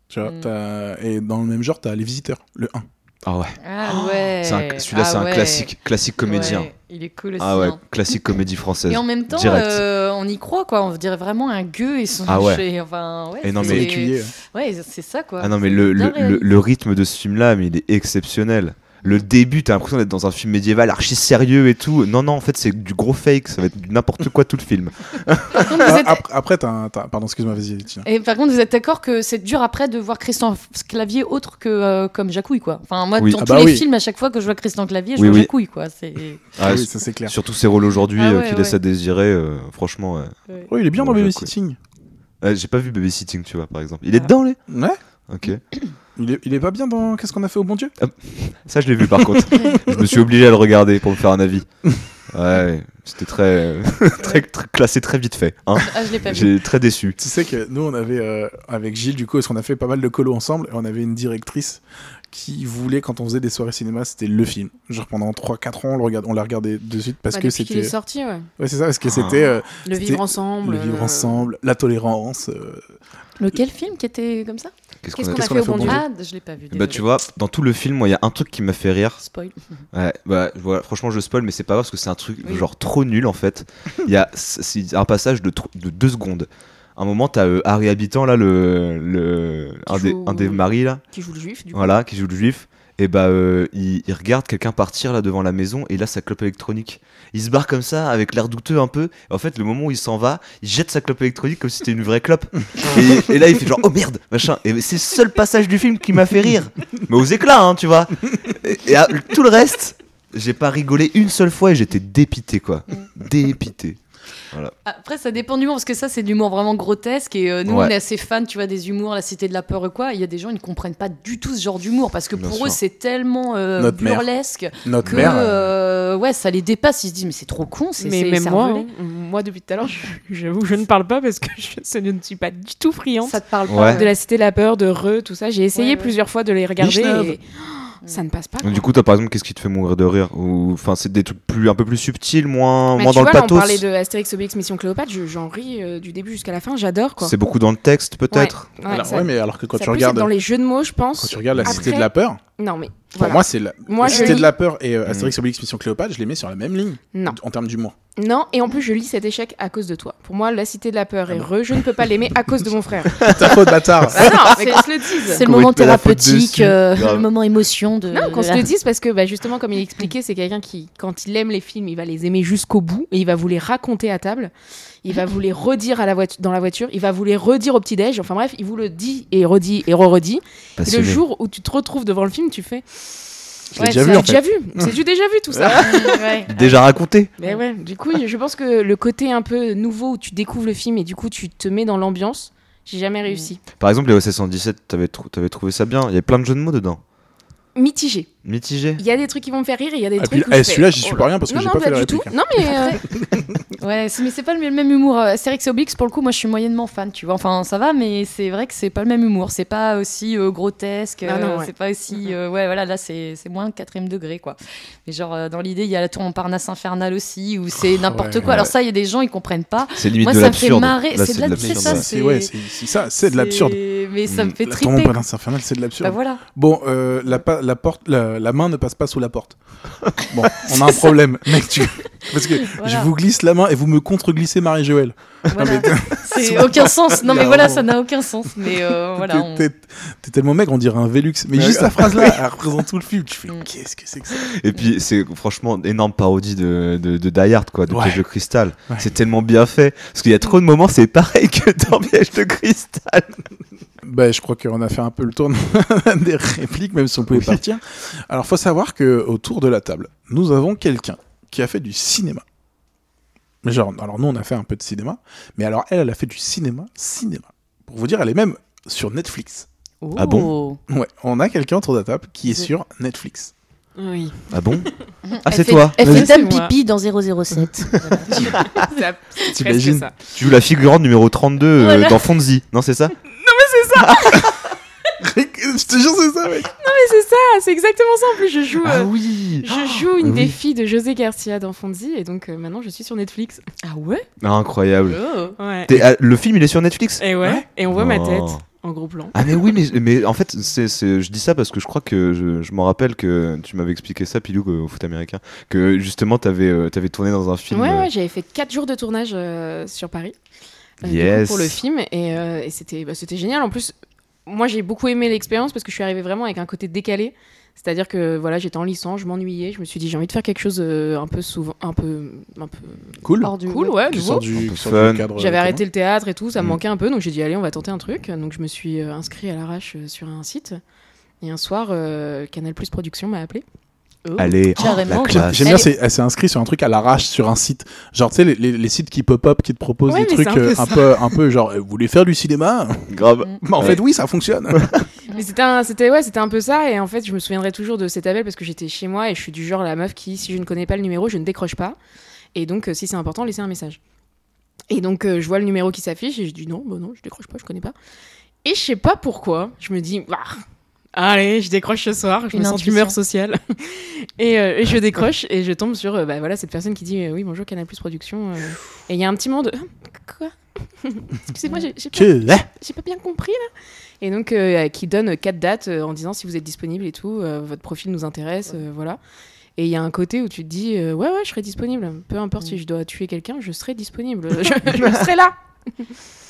[SPEAKER 1] Tu vois,
[SPEAKER 2] Mm.
[SPEAKER 1] et dans le même genre, t'as Les Visiteurs, le 1.
[SPEAKER 3] Ah ouais.
[SPEAKER 2] Ah ouais.
[SPEAKER 3] C'est un- Celui-là,
[SPEAKER 2] Ah
[SPEAKER 3] c'est un
[SPEAKER 2] ouais.
[SPEAKER 3] classique, classique comédien.
[SPEAKER 2] Ouais, il est cool aussi.
[SPEAKER 3] Ah ouais,
[SPEAKER 2] hein.
[SPEAKER 3] classique comédie française.
[SPEAKER 2] Et en même temps,
[SPEAKER 3] Direct.
[SPEAKER 2] euh, on y croit, quoi. On dirait vraiment un gueux et son
[SPEAKER 3] Ah ouais.
[SPEAKER 2] chez- Enfin, ouais,
[SPEAKER 3] Et non, mais-
[SPEAKER 1] Écuyer,
[SPEAKER 2] Ouais, c'est ça, quoi.
[SPEAKER 3] Ah non, mais le, le, le rythme de ce film-là, mais il est exceptionnel. Le début, t'as l'impression d'être dans un film médiéval archi sérieux et tout. Non, non, en fait, c'est du gros fake. Ça va être du n'importe quoi tout le film.
[SPEAKER 2] Par contre, vous
[SPEAKER 1] Ah,
[SPEAKER 2] êtes-
[SPEAKER 1] Après, t'as un- t'as- Pardon, excuse-moi, vas-y.
[SPEAKER 2] Et par contre, vous êtes d'accord que c'est dur après de voir Christian Clavier autre que euh, comme Jacouille, quoi. Enfin, moi,
[SPEAKER 3] Oui.
[SPEAKER 2] dans
[SPEAKER 1] Ah
[SPEAKER 2] tous
[SPEAKER 1] bah
[SPEAKER 2] les
[SPEAKER 1] oui.
[SPEAKER 2] films, à chaque fois que je vois Christian Clavier, je
[SPEAKER 3] Oui,
[SPEAKER 2] vois
[SPEAKER 3] oui.
[SPEAKER 2] Jacouille, quoi. C'est...
[SPEAKER 3] Ah,
[SPEAKER 1] oui, ça c'est clair.
[SPEAKER 3] Surtout ses rôles aujourd'hui
[SPEAKER 2] Ah
[SPEAKER 3] euh, qui
[SPEAKER 2] ouais.
[SPEAKER 3] laissent à désirer, euh, franchement. ouais.
[SPEAKER 1] Oh, il est bien
[SPEAKER 3] Bon,
[SPEAKER 1] dans Babysitting.
[SPEAKER 3] Euh, J'ai pas vu Babysitting, tu vois, par exemple. Il est
[SPEAKER 2] Ah.
[SPEAKER 3] dedans, lui
[SPEAKER 1] Ouais.
[SPEAKER 3] Ok.
[SPEAKER 1] Il est, il est pas bien dans Qu'est-ce qu'on a fait au bon Dieu?
[SPEAKER 3] Ça, je l'ai vu par contre. je me suis obligé à le regarder pour me faire un avis. Ouais, c'était très, très, très classé très vite fait. Hein.
[SPEAKER 2] Ah, je l'ai pas vu.
[SPEAKER 3] J'ai très déçu.
[SPEAKER 1] Tu sais que nous, on avait, euh, avec Gilles, du coup, parce qu'on a fait pas mal de colos ensemble, et on avait une directrice qui voulait, quand on faisait des soirées cinéma, c'était le film. Genre pendant 3-4 ans, on, le regarde, on l'a regardé de suite parce
[SPEAKER 4] Bah,
[SPEAKER 1] que
[SPEAKER 4] depuis qu'il est
[SPEAKER 1] c'était.
[SPEAKER 4] sorti, ouais.
[SPEAKER 1] Ouais, c'est ça, parce que c'était. euh,
[SPEAKER 4] Le
[SPEAKER 1] c'était
[SPEAKER 4] vivre ensemble.
[SPEAKER 1] Le vivre
[SPEAKER 4] euh,
[SPEAKER 1] ensemble, la tolérance. euh,
[SPEAKER 2] Lequel film qui était comme ça?
[SPEAKER 3] Qu'est-ce qu'on a-
[SPEAKER 4] fait au bon Dieu
[SPEAKER 2] Ah, je l'ai pas vu.
[SPEAKER 3] Bah, tu vois, dans tout le film, il y a un truc qui m'a fait rire.
[SPEAKER 2] Spoil.
[SPEAKER 3] Ouais, bah, voilà, franchement, je spoil, mais c'est pas grave parce que c'est un truc
[SPEAKER 2] Oui.
[SPEAKER 3] genre trop nul en fait. Il y a un passage de, deux secondes. Un moment, t'as euh, Harry Habitant, là, le, le, des, un des maris, là,
[SPEAKER 4] Qui joue le juif, du coup.
[SPEAKER 3] voilà, qui joue le juif. Et bah, euh, il, il regarde quelqu'un partir là devant la maison et là, sa clope électronique. Il se barre comme ça, avec l'air douteux un peu. Et en fait, le moment où il s'en va, il jette sa clope électronique comme si c'était une vraie clope. et, et là, il fait genre, oh merde, machin. Et c'est le seul passage du film qui m'a fait rire. Mais aux éclats, hein, tu vois. Et, et à- tout le reste, j'ai pas rigolé une seule fois et j'étais dépité, quoi. Dépité. Voilà.
[SPEAKER 2] Après, ça dépend du humour, parce que ça, c'est de l'humour vraiment grotesque. Et euh, nous,
[SPEAKER 3] Ouais.
[SPEAKER 2] on est assez fans, tu vois, des humours, la cité de la peur ou quoi. Il y a des gens, ils ne comprennent pas du tout ce genre d'humour, parce que
[SPEAKER 3] Bien
[SPEAKER 2] pour
[SPEAKER 3] sûr.
[SPEAKER 2] eux, c'est tellement euh,
[SPEAKER 1] Notre mère.
[SPEAKER 2] burlesque
[SPEAKER 1] Notre
[SPEAKER 2] que,
[SPEAKER 1] mère.
[SPEAKER 2] euh, ouais, ça les dépasse. Ils se disent, mais c'est trop con, c'est
[SPEAKER 4] Mais même moi, hein, moi depuis tout à l'heure, je- j'avoue, je ne parle pas parce que je, je ne suis pas du tout friande
[SPEAKER 2] Ça te parle
[SPEAKER 3] Ouais.
[SPEAKER 2] pas.
[SPEAKER 4] de la Cité de la peur, de Re, tout ça. J'ai essayé
[SPEAKER 2] Ouais, ouais.
[SPEAKER 4] plusieurs fois de les regarder et ça ne passe pas.
[SPEAKER 3] Du coup, toi, par exemple, qu'est-ce qui te fait mourir de rire Ou enfin, c'est des trucs plus un peu plus subtils, moins,
[SPEAKER 4] Mais
[SPEAKER 3] moins
[SPEAKER 4] tu
[SPEAKER 3] dans
[SPEAKER 4] vois,
[SPEAKER 3] le
[SPEAKER 4] là, on
[SPEAKER 3] pathos.
[SPEAKER 4] parlait de Astérix Obélix Mission Cléopâtre, je- j'en ris euh, du début jusqu'à la fin, j'adore quoi.
[SPEAKER 3] C'est beaucoup dans le texte, peut-être.
[SPEAKER 4] Ouais,
[SPEAKER 1] alors,
[SPEAKER 4] ça-
[SPEAKER 1] ouais, mais alors que quand
[SPEAKER 4] ça
[SPEAKER 1] tu regardes.
[SPEAKER 4] dans les jeux de mots, je pense.
[SPEAKER 1] Quand tu regardes la
[SPEAKER 4] Après-
[SPEAKER 1] Cité de la Peur,
[SPEAKER 4] Non mais
[SPEAKER 1] pour moi, c'est la,
[SPEAKER 4] Moi,
[SPEAKER 1] la
[SPEAKER 4] je
[SPEAKER 1] Cité
[SPEAKER 4] lis-
[SPEAKER 1] de la Peur et euh, Astérix Obélix Mission Cléopâtre, je les mets sur la même ligne
[SPEAKER 4] Non.
[SPEAKER 1] en termes d'humour.
[SPEAKER 4] Non, et en plus je lis cet échec à cause de toi. Pour moi, la Cité de la peur
[SPEAKER 1] Ah
[SPEAKER 4] et Re, je ne peux pas l'aimer à cause de mon frère.
[SPEAKER 1] Ta faute, bâtard.
[SPEAKER 4] Ah non, mais qu'on se le dise.
[SPEAKER 2] C'est le moment thérapeutique, euh, le moment émotion de.
[SPEAKER 4] Non, qu'on se le dise parce que bah, justement, comme il expliquait, c'est quelqu'un qui, quand il aime les films, il va les aimer jusqu'au bout et il va vous les raconter à table. Il va vous les redire à la voiture, dans la voiture. Il va vous les redire au petit-déj. Enfin bref, il vous le dit et redit et re-redit. Et le jour où tu te retrouves devant le film, tu fais.
[SPEAKER 1] Je déjà vu, en
[SPEAKER 4] déjà vu. C'est du déjà vu tout ça.
[SPEAKER 2] Ouais.
[SPEAKER 3] Déjà raconté
[SPEAKER 4] Mais ouais, du coup, je pense que le côté un peu nouveau où tu découvres le film et du coup tu te mets dans l'ambiance, j'ai jamais réussi.
[SPEAKER 3] Par exemple, les OC 117, t'avais trou- t'avais trouvé ça bien. Il y avait plein de jeux de mots dedans.
[SPEAKER 4] Mitigé.
[SPEAKER 3] Mitigé.
[SPEAKER 4] Il y a des trucs qui vont me faire rire et il y a des
[SPEAKER 1] Ah,
[SPEAKER 4] trucs
[SPEAKER 1] puis, eh, celui-là, j'y
[SPEAKER 4] oh
[SPEAKER 1] suis
[SPEAKER 4] là.
[SPEAKER 1] pas rien parce que j'ai
[SPEAKER 4] non,
[SPEAKER 1] pas fait la
[SPEAKER 4] du tout.
[SPEAKER 1] réplique,
[SPEAKER 4] Non, mais euh,
[SPEAKER 2] Ouais, c'est- mais c'est pas le même humour. Euh, Astérix et Obélix, pour le coup, moi je suis moyennement fan, tu vois. Enfin, ça va, mais c'est vrai que c'est pas le même humour. C'est pas aussi euh, grotesque.
[SPEAKER 4] Ah
[SPEAKER 2] euh,
[SPEAKER 4] ouais.
[SPEAKER 2] C'est pas aussi. euh, ouais, voilà, là c'est c'est moins quatrième degré, quoi. Mais genre, euh, dans l'idée, il y a la tour Montparnasse infernale aussi, où c'est n'importe
[SPEAKER 1] ouais,
[SPEAKER 2] quoi. Alors, ça, il y a des gens, ils comprennent pas.
[SPEAKER 3] C'est limite
[SPEAKER 2] Moi,
[SPEAKER 3] de
[SPEAKER 2] ça me fait
[SPEAKER 3] l'absurde.
[SPEAKER 2] marrer. C'est de la- c'est
[SPEAKER 3] l'absurde,
[SPEAKER 2] ça.
[SPEAKER 1] C'est c'est c'est ça, c'est de l'absurde.
[SPEAKER 2] Mais ça me fait
[SPEAKER 1] La tour
[SPEAKER 2] triper. quoi.
[SPEAKER 1] Montparnasse infernale, c'est de l'absurde.
[SPEAKER 2] Bah voilà.
[SPEAKER 1] Bon, la, porte, la, la main ne passe pas sous la porte. Bon, on a un problème, mec. Tu... Parce que
[SPEAKER 2] Voilà.
[SPEAKER 1] je vous glisse la main et vous me contre-glissez Marie-Joëlle.
[SPEAKER 2] Voilà.
[SPEAKER 1] mais t'es-
[SPEAKER 2] C'est aucun sens. Non, mais voilà, ça n'a aucun sens. Mais euh, voilà. on-
[SPEAKER 1] T'es- tellement maigre, on dirait un Velux. Mais
[SPEAKER 3] Ouais.
[SPEAKER 1] juste la phrase là, elle représente tout le film. Tu fais,
[SPEAKER 2] Mm.
[SPEAKER 1] qu'est-ce que c'est que ça?
[SPEAKER 3] Et puis c'est franchement énorme parodie de, de, de Die Hard quoi, de
[SPEAKER 1] Ouais.
[SPEAKER 3] Piège de cristal.
[SPEAKER 1] Ouais.
[SPEAKER 3] C'est tellement bien fait parce qu'il y a trop de moments c'est pareil que dans Piège de cristal.
[SPEAKER 1] Bah, je crois qu'on a fait un peu le tour des répliques, même si on pouvait
[SPEAKER 3] Oui.
[SPEAKER 1] partir. Alors, faut savoir que autour de la table, nous avons quelqu'un qui a fait du cinéma. Mais genre, alors nous, on a fait un peu de cinéma, mais alors elle, elle a fait du cinéma, cinéma. Pour vous dire, elle est même sur Netflix.
[SPEAKER 3] Ah bon?
[SPEAKER 2] Oh.
[SPEAKER 1] Ouais, on a quelqu'un autour de la table qui est sur Netflix.
[SPEAKER 4] oui.
[SPEAKER 3] Ah bon? Ah c'est toi.
[SPEAKER 2] Elle fait Dame. Pipi dans 007.
[SPEAKER 4] C'est presque
[SPEAKER 1] T'imagines
[SPEAKER 4] ça.
[SPEAKER 3] Tu joues la figurante numéro 32 euh,
[SPEAKER 2] Voilà.
[SPEAKER 3] dans Fonzie, non c'est ça?
[SPEAKER 1] Je te jure, c'est ça, mec.
[SPEAKER 4] Mais c'est ça, c'est exactement ça. En plus, je joue,
[SPEAKER 3] Ah
[SPEAKER 4] euh,
[SPEAKER 3] oui.
[SPEAKER 4] je joue une
[SPEAKER 3] oui.
[SPEAKER 4] des filles de José Garcia dans Fonzie et donc euh, maintenant je suis sur Netflix.
[SPEAKER 2] ah ouais?
[SPEAKER 3] Ah, incroyable.
[SPEAKER 2] Oh.
[SPEAKER 4] Ouais.
[SPEAKER 3] Ah, le film il est sur Netflix?
[SPEAKER 4] Et ouais, et on voit ma
[SPEAKER 3] Oh.
[SPEAKER 4] tête en gros plan.
[SPEAKER 3] Ah mais oui mais, mais en fait c'est, c'est- je dis ça parce que je crois que je, je m'en rappelle que tu m'avais expliqué ça Pilou au foot américain que justement t'avais euh, t'avais tourné dans un film
[SPEAKER 4] Ouais, ouais, j'avais fait 4 jours de tournage euh, sur Paris. Euh, coup, pour le film et, euh, et c'était bah, c'était génial. En plus, moi j'ai beaucoup aimé l'expérience parce que je suis arrivée vraiment avec un côté décalé. C'est-à-dire que voilà, j'étais en licence, je m'ennuyais, je me suis dit j'ai envie de faire quelque chose euh, un peu souvent, un peu, un peu
[SPEAKER 1] Cool.
[SPEAKER 2] Hors du-
[SPEAKER 4] cool, ouais, nouveau.
[SPEAKER 1] du,
[SPEAKER 3] fun.
[SPEAKER 4] J'avais arrêté le théâtre et tout, ça me
[SPEAKER 3] Mm.
[SPEAKER 4] manquait un peu, donc j'ai dit allez, on va tenter un truc. Donc je me suis inscrit à l'arrache sur un site. Et un soir, euh, Canal Plus Production m'a appelé.
[SPEAKER 2] Oh.
[SPEAKER 3] allez la
[SPEAKER 1] J'aime
[SPEAKER 3] classe.
[SPEAKER 1] j'aime bien,
[SPEAKER 2] Elle-
[SPEAKER 1] c'est- elle s'est inscrite sur un truc à l'arrache sur un site. Genre, tu sais, les, les- les sites qui pop-up, qui te proposent
[SPEAKER 4] Ouais,
[SPEAKER 1] des
[SPEAKER 4] mais
[SPEAKER 1] trucs
[SPEAKER 4] un peu
[SPEAKER 1] euh, un, peu, un peu genre, euh, vous voulez faire du cinéma?
[SPEAKER 3] Grave
[SPEAKER 1] Bah, en
[SPEAKER 3] Ouais.
[SPEAKER 1] fait, oui, ça fonctionne.
[SPEAKER 4] Mais c'était un- c'était ouais, c'était un peu ça et en fait, je me souviendrai toujours de cet appel parce que j'étais chez moi et je suis du genre la meuf qui si je ne connais pas le numéro, je ne décroche pas. Et donc euh, si c'est important, laissez un message. Et donc euh, je vois le numéro qui s'affiche et je dis non, bah non, je décroche pas, je connais pas. Et je sais pas pourquoi, je me dis ah, allez, je décroche ce soir, je
[SPEAKER 2] Une
[SPEAKER 4] me sens d'humeur sociale. et, euh, et je décroche et je tombe sur euh, bah, voilà cette personne qui dit euh, oui, bonjour Canal Plus Production euh, et il y a un petit moment de quoi? Excusez-moi, j'ai pas
[SPEAKER 1] hein
[SPEAKER 4] bien compris là. Et donc, euh, qui donne quatre dates euh, en disant si vous êtes disponible et tout, euh, votre profil nous intéresse, euh, voilà. Et il y a un côté où tu te dis euh, ouais, ouais, je serai disponible. Peu importe si je dois tuer quelqu'un, je serai disponible. je, je serai là.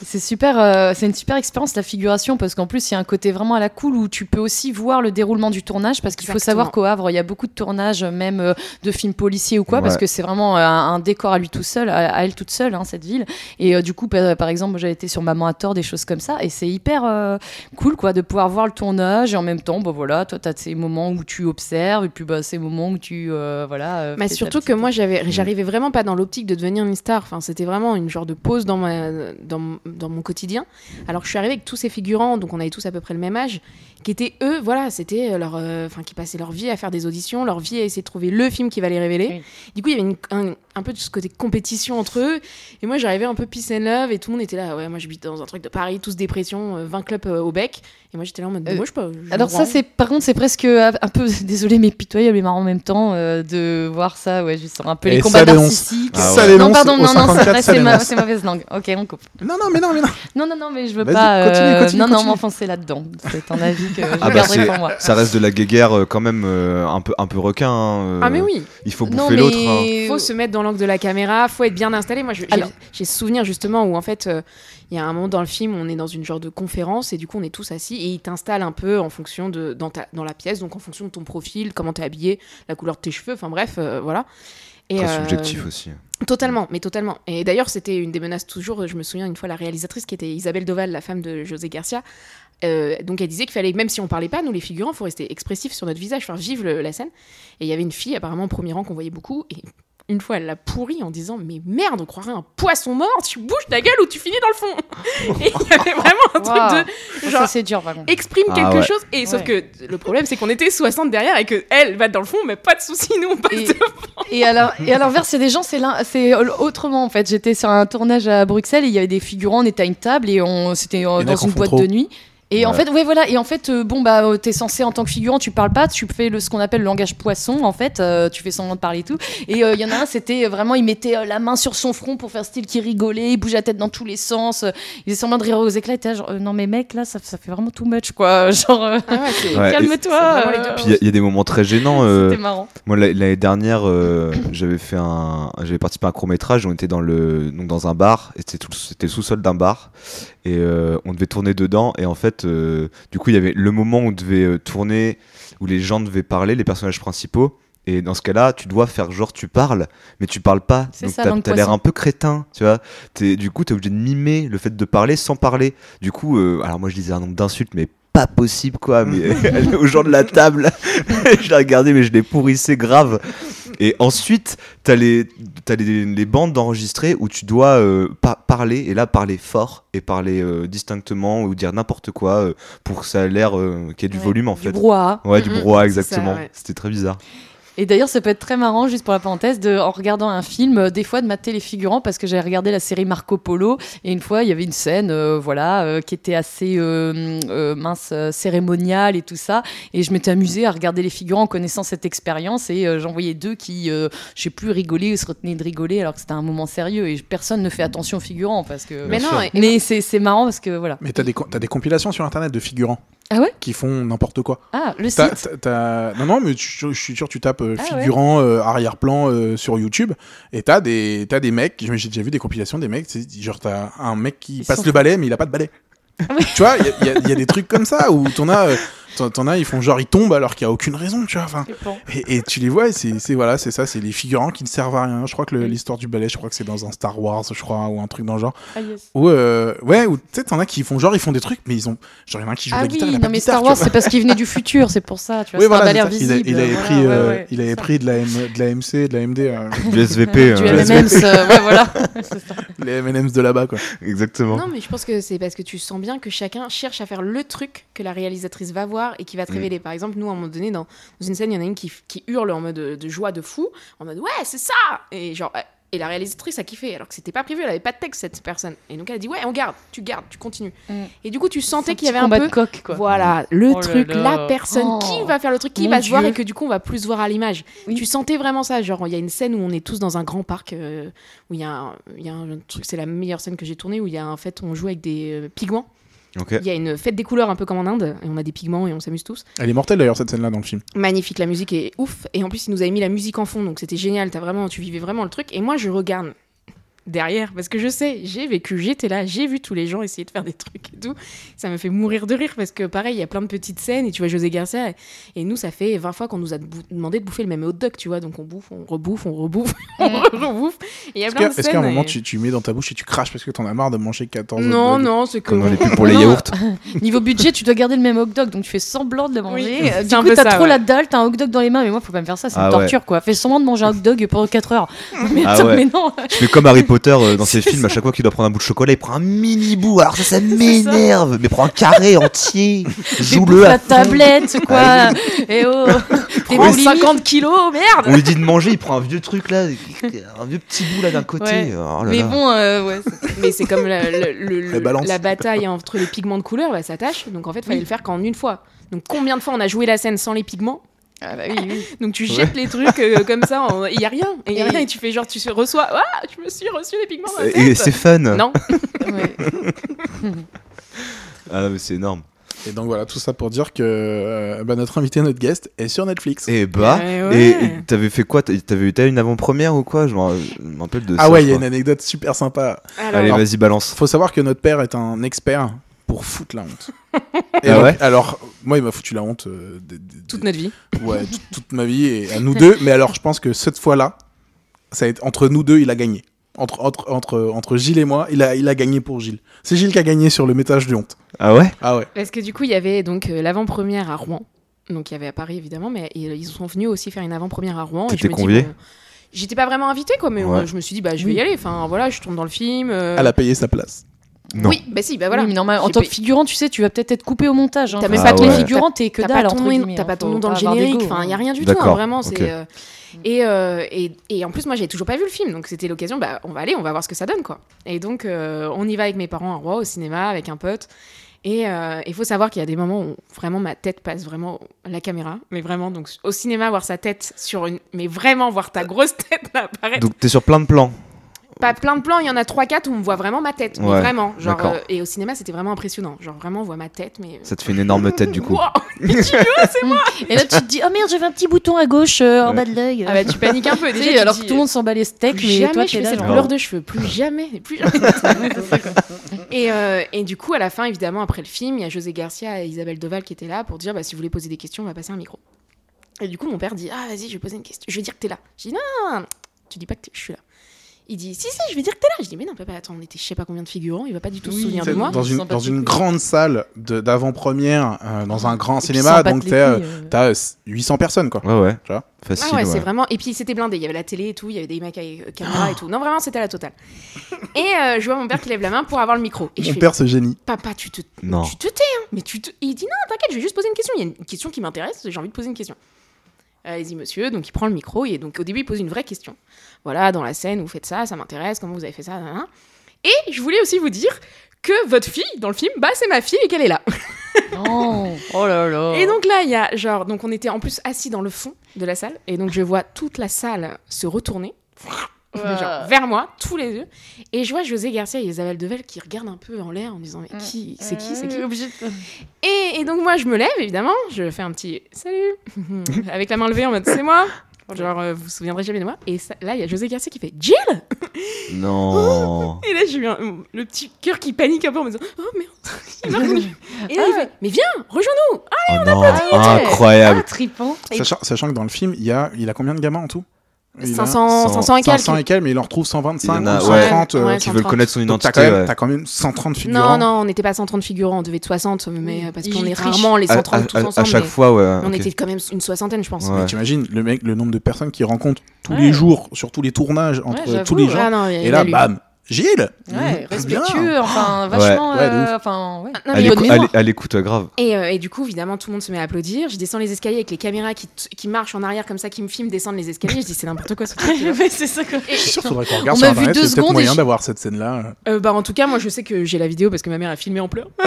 [SPEAKER 2] C'est super, euh, c'est une super expérience la figuration parce qu'en plus il y a un côté vraiment à la cool où tu peux aussi voir le déroulement du tournage parce qu'il faut savoir qu'au Havre il y a beaucoup de tournages même euh, de films policiers ou quoi parce que c'est vraiment euh, un, un décor à lui tout seul, à, à elle toute seule hein, cette ville et euh, du coup par, par exemple j'avais été sur Maman à tort des choses comme ça et c'est hyper euh, cool quoi de pouvoir voir le tournage et en même temps bah voilà toi t'as ces moments où tu observes et puis bah ces moments où tu euh, voilà.
[SPEAKER 4] Mais surtout que moi, j'avais, j'arrivais vraiment pas dans l'optique de devenir une star. Enfin, c'était vraiment une genre de pause dans, ma, dans, dans mon quotidien. Alors que je suis arrivée avec tous ces figurants, donc on avait tous à peu près le même âge, qui étaient eux, voilà, c'était leur, euh, enfin, qui passaient leur vie à faire des auditions, leur vie à essayer de trouver le film qui va les révéler.
[SPEAKER 2] Oui.
[SPEAKER 4] Du coup, il y avait une- un, un peu de ce côté compétition entre eux. Et moi, j'arrivais un peu peace and love, et tout le monde était là. Ouais, moi, j'habite dans un truc de Paris, tous dépression, euh, 20 clubs euh, au bec. Et moi, j'étais là en mode,
[SPEAKER 2] Euh,
[SPEAKER 4] moi, je peux. je
[SPEAKER 2] Alors
[SPEAKER 4] me
[SPEAKER 2] ça c'est par contre c'est presque euh, un peu désolé mais pitoyable et marrant en même temps euh, de voir ça ouais juste un peu
[SPEAKER 1] Et
[SPEAKER 2] les combats narcissiques.
[SPEAKER 3] Ah
[SPEAKER 1] Ça
[SPEAKER 3] ouais.
[SPEAKER 2] non pardon non non
[SPEAKER 1] 54,
[SPEAKER 2] ça,
[SPEAKER 1] ça
[SPEAKER 2] c'est ma, mauvaise langue. OK on coupe.
[SPEAKER 1] Non, non, mais non, mais non.
[SPEAKER 2] Non non non mais je veux pas
[SPEAKER 1] continue,
[SPEAKER 2] euh,
[SPEAKER 1] continue,
[SPEAKER 2] non non m'enfoncer là-dedans. C'est un avis je
[SPEAKER 3] Ah bah,
[SPEAKER 2] garderai
[SPEAKER 3] c'est-
[SPEAKER 2] pour moi.
[SPEAKER 3] ça reste de la guéguerre euh, quand même euh, un peu un peu requin hein, euh,
[SPEAKER 4] Ah, mais oui!
[SPEAKER 3] il faut bouffer l'autre hein.
[SPEAKER 4] faut se mettre dans l'angle de la caméra, faut être bien installé. Moi, j'ai
[SPEAKER 2] Alors-
[SPEAKER 4] j'ai ce souvenir justement où en fait, euh, il y a un moment dans le film, on est dans une genre de conférence et du coup, on est tous assis et il t'installe un peu en fonction de dans, ta, dans la pièce, donc en fonction de ton profil, comment t'es habillé, la couleur de tes cheveux, enfin bref, euh, voilà. Et,
[SPEAKER 3] Très
[SPEAKER 4] euh,
[SPEAKER 3] subjectif aussi
[SPEAKER 4] Totalement, mais totalement. Et d'ailleurs, c'était une des menaces toujours. Je me souviens une fois la réalisatrice qui était Isabelle Doval, la femme de José Garcia. euh, donc elle disait qu'il fallait, même si on parlait pas, nous les figurants, faut rester expressifs sur notre visage, faire vivre la scène. Et il y avait une fille apparemment au premier rang qu'on voyait beaucoup. Et une fois, elle l'a pourri en disant Mais merde, on croirait un poisson mort, tu bouges ta gueule ou tu finis dans le fond. Et il y avait vraiment un truc de. Genre,
[SPEAKER 2] Ça, c'est dur, contre.
[SPEAKER 4] exprime
[SPEAKER 3] Ah
[SPEAKER 4] quelque
[SPEAKER 3] ouais.
[SPEAKER 4] chose. Et sauf que le problème, c'est qu'on était 60 derrière et que elle va dans le fond, mais pas de soucis, nous on passe
[SPEAKER 2] Et-
[SPEAKER 4] devant.
[SPEAKER 2] Et à l'inverse, c'est des gens, c'est l'un- c'est autrement en fait. J'étais sur un tournage à Bruxelles et il y avait des figurants, on était à une table et on c'était euh, dans une boîte
[SPEAKER 1] trop.
[SPEAKER 2] de nuit. Et en fait, ouais, voilà. Et en fait, euh, bon, bah, euh, t'es censé, en tant que figurant, tu parles pas, tu fais le, ce qu'on appelle le langage poisson, en fait. euh, tu fais semblant de parler et tout. Et euh, il y en a un, c'était vraiment, il mettait euh, la main sur son front pour faire style qu'il rigolait, il bougeait la tête dans tous les sens. euh, il faisait semblant de rire aux éclats. Et t'es genre, euh, non, mais mec, là, ça, ça fait vraiment too much, quoi. Genre, euh,
[SPEAKER 4] Ah ouais,
[SPEAKER 3] Ouais,
[SPEAKER 2] calme-toi. euh,
[SPEAKER 3] Puis il y a- il y, a des moments très gênants. euh,
[SPEAKER 2] C'était marrant.
[SPEAKER 3] Moi, la- l'année dernière, euh, j'avais fait un, j'avais participé à un court métrage. On était dans le, donc dans un bar. et C'était tout- c'était le sous-sol d'un bar et euh, on devait tourner dedans. Et en fait, euh, du coup, il y avait le moment où on devait euh, tourner, où les gens devaient parler, les personnages principaux. Et dans ce cas-là, tu dois faire genre tu parles, mais tu parles pas.
[SPEAKER 2] C'est
[SPEAKER 3] Donc
[SPEAKER 2] ça,
[SPEAKER 3] t'as l'air un peu crétin, tu vois. T'es- du coup, t'es obligé de mimer le fait de parler sans parler. Du coup, euh, alors moi je disais un nombre d'insultes, mais pas possible quoi. Mais aller aux gens de la table, je l'ai regardé, mais je l'ai pourrissé grave. Et ensuite, t'as les, t'as les, les bandes d'enregistrés où tu dois euh, pa- parler, et là parler fort, et parler euh, distinctement, ou dire n'importe quoi, euh, pour que ça ait l'air euh, qu'il y ait du
[SPEAKER 2] Ouais,
[SPEAKER 3] volume en
[SPEAKER 2] du
[SPEAKER 3] fait.
[SPEAKER 2] brouhaha.
[SPEAKER 3] Ouais, du brouhaha, exactement.
[SPEAKER 4] ouais.
[SPEAKER 3] C'était très bizarre.
[SPEAKER 2] Et d'ailleurs, ça peut être très marrant, juste pour la parenthèse, de, en regardant un film, euh, des fois de mater les figurants, parce que j'avais regardé la série Marco Polo, et une fois, il y avait une scène, euh, voilà, euh, qui était assez euh, euh, mince, euh, cérémoniale et tout ça, et je m'étais amusée à regarder les figurants en connaissant cette expérience, et euh, j'en voyais deux qui, euh, je sais plus, rigolaient ou se retenaient de rigoler, alors que c'était un moment sérieux, et personne ne fait attention aux figurants, parce que.
[SPEAKER 4] Mais non,
[SPEAKER 2] Mais c'est marrant parce que voilà.
[SPEAKER 1] Mais t'as des, co- t'as des compilations sur internet de figurants?
[SPEAKER 2] Ah ouais
[SPEAKER 1] qui font n'importe quoi.
[SPEAKER 2] Ah, le
[SPEAKER 1] T'as-
[SPEAKER 2] site
[SPEAKER 1] t'as- Non, non, mais tu- je suis sûr, tu tapes euh,
[SPEAKER 2] Ah ouais.
[SPEAKER 1] figurant euh, arrière-plan euh, sur YouTube et t'as des, t'as des mecs, j'ai déjà vu des compilations des mecs, c'est genre t'as un mec qui
[SPEAKER 2] Ils
[SPEAKER 1] passe
[SPEAKER 2] sont-
[SPEAKER 1] le balai mais il a pas de balai.
[SPEAKER 2] Ah.
[SPEAKER 1] Tu vois, il y, y y a des trucs comme ça où t'en as, euh, t'en- as, ils font genre ils tombent alors qu'il y a aucune raison, tu vois. Enfin, et, et tu les vois, et c'est voilà, c'est ça, c'est les figurants qui ne servent à rien. Je crois que l'histoire du balai, je crois que c'est dans un Star Wars, je crois, ou un truc dans le genre.
[SPEAKER 2] Ah, yes.
[SPEAKER 1] Ou euh, ouais, ou tu sais, t'en as qui font genre ils font des trucs, mais ils ont genre il y en a un qui joue
[SPEAKER 2] Ah
[SPEAKER 1] la guitare,
[SPEAKER 2] oui,
[SPEAKER 1] pas
[SPEAKER 2] non mais
[SPEAKER 1] guitare,
[SPEAKER 2] Star Wars, c'est parce qu'il venait du futur, c'est pour ça, tu vois.
[SPEAKER 1] Oui,
[SPEAKER 2] c'est
[SPEAKER 1] voilà,
[SPEAKER 2] un
[SPEAKER 1] c'est
[SPEAKER 2] balai
[SPEAKER 1] ça. il, a-
[SPEAKER 2] invisible.
[SPEAKER 1] il avait
[SPEAKER 2] voilà,
[SPEAKER 1] pris,
[SPEAKER 2] ouais,
[SPEAKER 1] euh,
[SPEAKER 2] ouais,
[SPEAKER 1] il avait
[SPEAKER 2] c'est
[SPEAKER 1] pris de la, M- de la MC, de la MD, euh,
[SPEAKER 3] Du SVP,
[SPEAKER 2] Du M&M's, euh, ouais, voilà.
[SPEAKER 1] Les M&M's de là-bas, quoi.
[SPEAKER 3] exactement.
[SPEAKER 4] Non, mais je pense que c'est parce que tu sens bien que chacun cherche à faire le truc que la réalisatrice va voir et qui va te
[SPEAKER 3] Mm.
[SPEAKER 4] révéler. Par exemple, nous, à un moment donné, dans, dans une scène, il y en a une qui, qui hurle en mode de, de joie de fou, en mode ouais, c'est ça Et genre. euh, Et la réalisatrice a kiffé, alors que c'était pas prévu, elle avait pas de texte cette personne. Et donc elle a dit ouais, on garde, tu gardes, tu continues.
[SPEAKER 2] Mm.
[SPEAKER 4] Et du coup, tu sentais qu'il y avait un peu
[SPEAKER 2] de coq, quoi.
[SPEAKER 4] voilà, le
[SPEAKER 2] Oh
[SPEAKER 4] truc, la personne
[SPEAKER 2] Oh.
[SPEAKER 4] qui va faire le truc, qui
[SPEAKER 2] Mon
[SPEAKER 4] va se voir et que du coup on va plus se voir à l'image.
[SPEAKER 2] Oui.
[SPEAKER 4] Tu sentais vraiment ça, genre il y a une scène où on est tous dans un grand parc euh, où il y a un, il y a un truc, c'est la meilleure scène que j'ai tournée où il y a en fait on joue avec des euh, pigments. Il y a une fête des couleurs un peu comme en Inde et on a des pigments et on s'amuse tous.
[SPEAKER 1] Elle est mortelle d'ailleurs cette scène-là dans le film.
[SPEAKER 4] Magnifique, la musique est ouf et en plus il nous avait mis la musique en fond donc c'était génial. T'as vraiment, tu vivais vraiment le truc et moi je regarde derrière parce que je sais, j'ai vécu, j'étais là, j'ai vu tous les gens essayer de faire des trucs et tout. Ça me fait mourir de rire parce que pareil, il y a plein de petites scènes et tu vois José Garcia et, et nous ça fait 20 fois qu'on nous a demandé de bouffer le même hot dog, tu vois, donc on bouffe, on rebouffe, on rebouffe, on rebouffe. Et il y a
[SPEAKER 1] Est-ce
[SPEAKER 4] plein
[SPEAKER 1] que-
[SPEAKER 4] de
[SPEAKER 1] est-ce qu'à un moment
[SPEAKER 4] et-
[SPEAKER 1] tu, tu mets dans ta bouche et tu craches parce que t'en as marre de manger 14 hot
[SPEAKER 4] Non,
[SPEAKER 1] dogs
[SPEAKER 4] non, c'est que.
[SPEAKER 3] Comme les pubs pour les yaourts.
[SPEAKER 2] Niveau budget, tu dois garder le même hot dog, donc tu fais semblant de le manger.
[SPEAKER 4] Oui,
[SPEAKER 2] Euh, du
[SPEAKER 4] un
[SPEAKER 2] coup,
[SPEAKER 4] peu
[SPEAKER 2] t'as trop
[SPEAKER 4] ouais.
[SPEAKER 2] la dalle, t'as un hot dog dans les mains, mais moi, faut pas me faire ça, c'est
[SPEAKER 3] Ah
[SPEAKER 2] une
[SPEAKER 3] ouais.
[SPEAKER 2] torture, quoi. Fais semblant de manger un hot dog pendant 4 heures. Mais
[SPEAKER 3] Ah
[SPEAKER 2] attends,
[SPEAKER 3] ouais.
[SPEAKER 2] mais non.
[SPEAKER 3] Je fais comme Harry Potter euh, dans ses films, à chaque fois qu'il doit prendre un bout de chocolat, il prend un mini bout. Alors ça, ça m'énerve. Mais prends un carré entier. Joue-le à
[SPEAKER 2] la tablette, quoi. Et oh, t'es
[SPEAKER 4] Prends
[SPEAKER 2] bon
[SPEAKER 4] 50 kilos, merde
[SPEAKER 3] On lui dit de manger, il prend un vieux truc là, un vieux petit bout là d'un côté.
[SPEAKER 2] Ouais.
[SPEAKER 3] Oh là
[SPEAKER 2] Mais bon, euh, ouais.
[SPEAKER 4] Mais c'est comme la, le- la bataille entre les pigments de couleur, bah, ça tâche. Donc en fait, il fallait le faire qu'en une fois. Donc combien de fois on a joué la scène sans les pigments
[SPEAKER 2] Ah bah oui, oui.
[SPEAKER 4] Donc tu jettes les trucs euh, comme ça, il y a rien. Et y a
[SPEAKER 2] Et-
[SPEAKER 4] rien et tu fais genre tu reçois, ah, je me suis reçu les pigments dans la
[SPEAKER 3] Et c'est fun.
[SPEAKER 4] Non.
[SPEAKER 3] Ah non, mais c'est énorme.
[SPEAKER 1] Et donc voilà, tout ça pour dire que euh, bah, notre invité, notre guest, est sur Netflix.
[SPEAKER 3] Et bah,
[SPEAKER 4] Ouais,
[SPEAKER 3] et
[SPEAKER 4] ouais.
[SPEAKER 3] et t'avais fait quoi? T'avais eu t'as eu une avant-première ou quoi? Je me rappelle de ça.
[SPEAKER 1] ah ouais, il y a une anecdote super sympa.
[SPEAKER 4] Alors,
[SPEAKER 3] Allez, vas-y, balance.
[SPEAKER 1] Faut savoir que notre père est un expert pour foutre la honte. Et
[SPEAKER 3] Ah
[SPEAKER 1] donc,
[SPEAKER 3] ouais
[SPEAKER 1] alors, moi, il m'a foutu la honte euh, des-
[SPEAKER 4] toute notre vie.
[SPEAKER 1] ouais, toute, ma vie et à nous deux. Mais alors, je pense que cette fois-là, ça a été, entre nous deux, il a gagné. Entre, entre, entre, entre Gilles et moi, il a, il a gagné pour Gilles. C'est Gilles qui a gagné sur le métage de honte.
[SPEAKER 3] Ah ouais
[SPEAKER 1] Ah ouais.
[SPEAKER 4] Parce que du coup, il y avait donc euh, l'avant-première à Rouen. Donc il y avait à Paris évidemment, mais ils ils sont venus aussi faire une avant-première à Rouen.
[SPEAKER 3] T'étais
[SPEAKER 4] dis,
[SPEAKER 3] convié
[SPEAKER 4] bon, j'étais pas vraiment invitée, quoi, mais
[SPEAKER 3] Ouais.
[SPEAKER 4] euh, je me suis dit, bah, je vais y aller. Enfin, voilà, je tourne dans le film. euh,
[SPEAKER 1] Elle a payé sa place.
[SPEAKER 3] Non.
[SPEAKER 4] Oui, bah si, bah voilà.
[SPEAKER 2] Oui, mais normal, en
[SPEAKER 4] J'ai
[SPEAKER 2] tant que figurant, tu sais, tu vas peut-être être coupé au montage. Hein.
[SPEAKER 4] T'as même
[SPEAKER 3] Ah
[SPEAKER 4] pas
[SPEAKER 2] les
[SPEAKER 3] ouais.
[SPEAKER 2] figurants, t'es que
[SPEAKER 4] T'as
[SPEAKER 2] dalle,
[SPEAKER 4] ton t'as
[SPEAKER 2] hein.
[SPEAKER 4] pas ton nom dans le générique, enfin, il y a rien du tout, hein, vraiment. c'est, euh, Et, euh, et, et en plus, moi, j'avais toujours pas vu le film, donc c'était l'occasion, bah, on va aller, on va voir ce que ça donne, quoi. Et donc, euh, on y va avec mes parents à Roi, au cinéma, avec un pote. Et il faut savoir qu'il y a des moments où vraiment ma tête passe vraiment à la caméra, mais vraiment, donc au cinéma, voir sa tête sur une. Mais vraiment, voir ta grosse tête là, apparaître.
[SPEAKER 3] Donc t'es sur plein de plans.
[SPEAKER 4] Pas plein de plans, il y en a 3-4 où on voit vraiment ma tête, mais vraiment. Genre, euh, et au cinéma, c'était vraiment impressionnant. Genre, vraiment, on voit ma tête, mais.
[SPEAKER 3] Ça te fait une énorme tête du coup.
[SPEAKER 4] Wow, tu c'est moi
[SPEAKER 2] Et là, tu te dis, oh merde, j'avais un petit bouton à gauche euh, en bas de l'œil.
[SPEAKER 4] Ah bah, tu paniques un peu.
[SPEAKER 2] Tu
[SPEAKER 4] Déjà, tu
[SPEAKER 2] alors
[SPEAKER 4] dis,
[SPEAKER 2] que tout le monde s'en bat les steaks,
[SPEAKER 4] plus
[SPEAKER 2] mais
[SPEAKER 4] jamais
[SPEAKER 2] toi, t'es
[SPEAKER 4] fais
[SPEAKER 2] là.
[SPEAKER 4] cette couleur de cheveux, plus jamais, plus jamais. et, euh, et du coup, à la fin, évidemment, après le film, il y a José Garcia et Isabelle Deval qui étaient là pour dire bah, si vous voulez poser des questions, on va passer un micro. Et du coup, mon père dit ah vas-y, je vais poser une question, je vais dire que t'es là. Je dis non, non, non, tu dis pas que je suis là. Il dit si si, je vais dire que t'es là. Je dis mais non papa, attends, on était je sais pas combien de figurants, il va pas du tout se souvenir de moi.
[SPEAKER 1] dans une, dans une grande salle d'avant-première, euh, dans un grand cinéma, donc euh,
[SPEAKER 2] euh.
[SPEAKER 1] t'as euh, 800 personnes, quoi.
[SPEAKER 3] Ouais, ouais.
[SPEAKER 1] Tu vois
[SPEAKER 3] Facile.
[SPEAKER 4] Ah ouais,
[SPEAKER 3] ouais.
[SPEAKER 4] c'est vraiment. Et puis c'était blindé, il y avait la télé et tout, il y avait des mecs avec euh, caméra et tout. Non, vraiment, c'était la totale. Et euh, je vois mon père qui lève la main pour avoir le micro. Et je
[SPEAKER 1] Mon
[SPEAKER 4] fais,
[SPEAKER 1] père, ce génie.
[SPEAKER 4] Papa, tu te,
[SPEAKER 3] Non.
[SPEAKER 4] tu te tais, hein. Mais tu te... Il dit non, t'inquiète, je vais juste poser une question. Il y a une question qui m'intéresse, j'ai envie de poser une question. Allez-y, monsieur. Donc il prend le micro et donc au début il pose une vraie question. Voilà, dans la scène, vous faites ça, ça m'intéresse, comment vous avez fait ça, nan, nan. Et je voulais aussi vous dire que votre fille dans le film, bah c'est ma fille et qu'elle est là.
[SPEAKER 2] Oh, oh là là.
[SPEAKER 4] Et donc là, il y a genre, donc on était en plus assis dans le fond de la salle, et donc je vois toute la salle se retourner, genre vers moi, tous les yeux, et je vois José Garcia et Isabelle Devel qui regardent un peu en l'air en disant mais qui, c'est qui, c'est qui
[SPEAKER 2] de-
[SPEAKER 4] et, et donc moi je me lève évidemment, je fais un petit salut avec la main levée en mode c'est moi. Genre, euh, vous vous souviendrez jamais de moi. Et ça- là, il y a José Garcia qui fait Jill
[SPEAKER 3] Non.
[SPEAKER 4] Et là, j'ai eu un- le petit cœur qui panique un peu en me disant Oh merde, il m'a reconnu. Et là, il fait Mais viens, rejoins-nous
[SPEAKER 3] Oh non.
[SPEAKER 2] Ah,
[SPEAKER 3] Incroyable.
[SPEAKER 2] trippant.
[SPEAKER 1] Sachant, sachant que dans le film, il, y a, il a combien de gamins en tout?
[SPEAKER 4] 500, 500 et quelques.
[SPEAKER 1] 500 et quelques, mais il en retrouve 125
[SPEAKER 3] Il y en a,
[SPEAKER 1] ou
[SPEAKER 3] ouais,
[SPEAKER 1] 130. euh,
[SPEAKER 4] ouais,
[SPEAKER 3] Qui veulent
[SPEAKER 4] 130.
[SPEAKER 3] connaître son
[SPEAKER 1] donc t'as
[SPEAKER 3] identité.
[SPEAKER 1] quand, même,
[SPEAKER 3] ouais.
[SPEAKER 1] t'as quand même 130 figurants.
[SPEAKER 4] Non, non, on n'était pas 130 figurants, on devait être 60, mais euh, parce qu'on est
[SPEAKER 2] trichent.
[SPEAKER 4] rarement les
[SPEAKER 3] À,
[SPEAKER 4] 130
[SPEAKER 3] à-
[SPEAKER 4] tous
[SPEAKER 3] à- à
[SPEAKER 4] ensemble.
[SPEAKER 3] chaque
[SPEAKER 4] mais
[SPEAKER 3] fois, ouais.
[SPEAKER 4] On était quand même une soixantaine, je pense.
[SPEAKER 3] Ouais.
[SPEAKER 1] Mais T'imagines le, mec, le nombre de personnes qu'il rencontre tous
[SPEAKER 2] Ouais.
[SPEAKER 1] les jours, sur tous les tournages, entre tous les
[SPEAKER 2] ouais.
[SPEAKER 1] gens.
[SPEAKER 4] Ah non,
[SPEAKER 1] et là, bam Gilles
[SPEAKER 2] Ouais,
[SPEAKER 1] Mmh,
[SPEAKER 2] respectueux,
[SPEAKER 1] bien.
[SPEAKER 2] enfin, vachement.
[SPEAKER 1] Ouais,
[SPEAKER 2] euh, enfin, ouais.
[SPEAKER 4] Non,
[SPEAKER 3] À
[SPEAKER 4] mais
[SPEAKER 3] l'écou-
[SPEAKER 2] bonne
[SPEAKER 3] à
[SPEAKER 2] mémoire.
[SPEAKER 3] l'é- à l'écoute, ouais, grave.
[SPEAKER 4] Et, euh, et du coup, évidemment, tout le monde se met à applaudir. Je descends les escaliers avec les caméras qui, t- qui marchent en arrière comme ça, qui me filment descendre les escaliers. Je dis, c'est n'importe quoi ce truc. tu vois.
[SPEAKER 2] Ouais, c'est ça quoi.
[SPEAKER 1] Je suis sûr qu'il faudrait qu'on regarde
[SPEAKER 2] On
[SPEAKER 1] sur
[SPEAKER 2] a vu
[SPEAKER 1] internet,
[SPEAKER 2] deux
[SPEAKER 1] c'est peut-être
[SPEAKER 2] secondes
[SPEAKER 1] moyen
[SPEAKER 2] et je-
[SPEAKER 1] d'avoir cette scène-là.
[SPEAKER 4] Euh, bah, en tout cas, moi, je sais que j'ai la vidéo parce que ma mère a filmé en pleurs.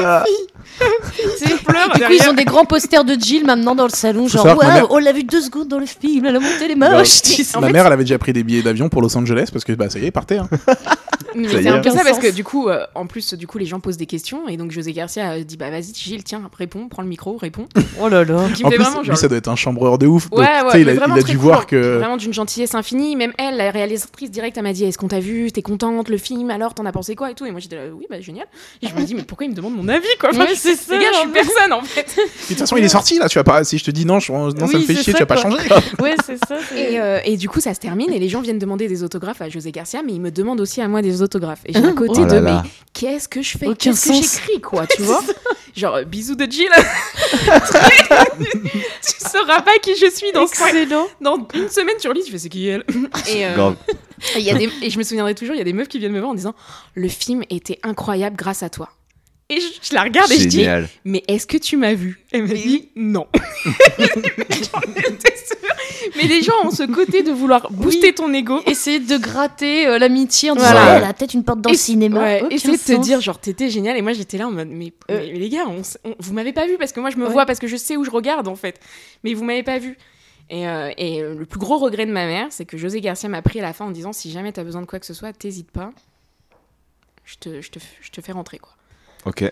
[SPEAKER 2] C'est-
[SPEAKER 4] pleure
[SPEAKER 2] Du coup,
[SPEAKER 4] derrière.
[SPEAKER 2] ils ont des grands posters de Jill maintenant dans le salon,
[SPEAKER 1] Faut
[SPEAKER 2] genre
[SPEAKER 1] savoir que ma
[SPEAKER 2] waouh,
[SPEAKER 1] mère-
[SPEAKER 2] on l'a vu deux secondes dans le film, elle a monté les
[SPEAKER 1] Bah,
[SPEAKER 2] tu
[SPEAKER 4] en
[SPEAKER 1] Ma mère, elle avait déjà pris des billets d'avion pour Los Angeles parce que bah, ça y est, elle partait. hein.
[SPEAKER 4] C'est
[SPEAKER 3] est.
[SPEAKER 4] un peu ça parce que du coup, euh, en plus, du coup, les gens posent des questions et donc José Garcia euh, dit bah vas-y Gilles, tiens, réponds, prends le micro, réponds.
[SPEAKER 2] Oh là là.
[SPEAKER 4] Qui
[SPEAKER 1] En
[SPEAKER 4] fait
[SPEAKER 1] plus,
[SPEAKER 4] vraiment
[SPEAKER 1] lui,
[SPEAKER 4] genre.
[SPEAKER 1] ça doit être un chambreur de ouf. donc,
[SPEAKER 4] Ouais,
[SPEAKER 1] tu
[SPEAKER 4] ouais,
[SPEAKER 1] sais, il a, il a dû
[SPEAKER 4] cool,
[SPEAKER 1] voir que.
[SPEAKER 4] Vraiment d'une gentillesse infinie. Même elle, la réalisatrice directe, elle m'a dit Est-ce qu'on t'a vu? T'es contente? Le film Alors, t'en as pensé quoi? Et tout. Et moi, j'étais là Oui, bah génial. Et je me dis Mais pourquoi il me demande mon avis quoi? Enfin,
[SPEAKER 2] Ouais, c'est ça,
[SPEAKER 4] Les gars, je suis personne en fait.
[SPEAKER 1] De toute façon, il est sorti là. Tu vas pas. Si je te dis non, je- non, ça me fait chier. Tu vas pas changer.
[SPEAKER 2] Ouais, c'est ça.
[SPEAKER 4] euh, et du coup, ça se termine et les gens viennent demander des autographes à José Garcia, mais ils me demandent aussi à moi des autographes. Et j'ai un côté
[SPEAKER 3] Oh
[SPEAKER 4] de
[SPEAKER 3] là.
[SPEAKER 4] Mais qu'est-ce que je fais?
[SPEAKER 2] Aucun
[SPEAKER 4] Qu'est-ce que
[SPEAKER 2] sens.
[SPEAKER 4] j'écris quoi Tu vois? Genre, euh, bisous de Jill. tu sauras pas qui je suis dans,
[SPEAKER 2] Excellent.
[SPEAKER 4] dans une semaine sur lit. Je fais C'est qui elle? Et, euh. Et, y a des- et je me souviendrai toujours, il y a des meufs qui viennent me voir en disant Le film était incroyable grâce à toi. Et je, je la regarde et je dis. Mais est-ce que tu m'as vu? Elle me dit Non. Mais les gens ont ce côté de vouloir booster ton ego.
[SPEAKER 2] Essayer de gratter euh, l'amitié en disant
[SPEAKER 4] Voilà.
[SPEAKER 2] Ouais, elle a peut-être une porte dans le
[SPEAKER 4] Et-
[SPEAKER 2] cinéma.
[SPEAKER 4] Ouais, essayer de te dire, genre, t'étais génial. Et moi, j'étais là en mode, mais, mais les gars, on s- on- vous m'avez pas vu parce que moi, je me
[SPEAKER 2] Ouais.
[SPEAKER 4] vois parce que je sais où je regarde, en fait. Mais vous m'avez pas vu. Et, euh, et, euh, le plus gros regret de ma mère, c'est que José Garcia m'a pris à la fin en disant, si jamais t'as besoin de quoi que ce soit, t'hésites pas. Je te, je, te, je te fais rentrer, quoi.
[SPEAKER 3] Ok.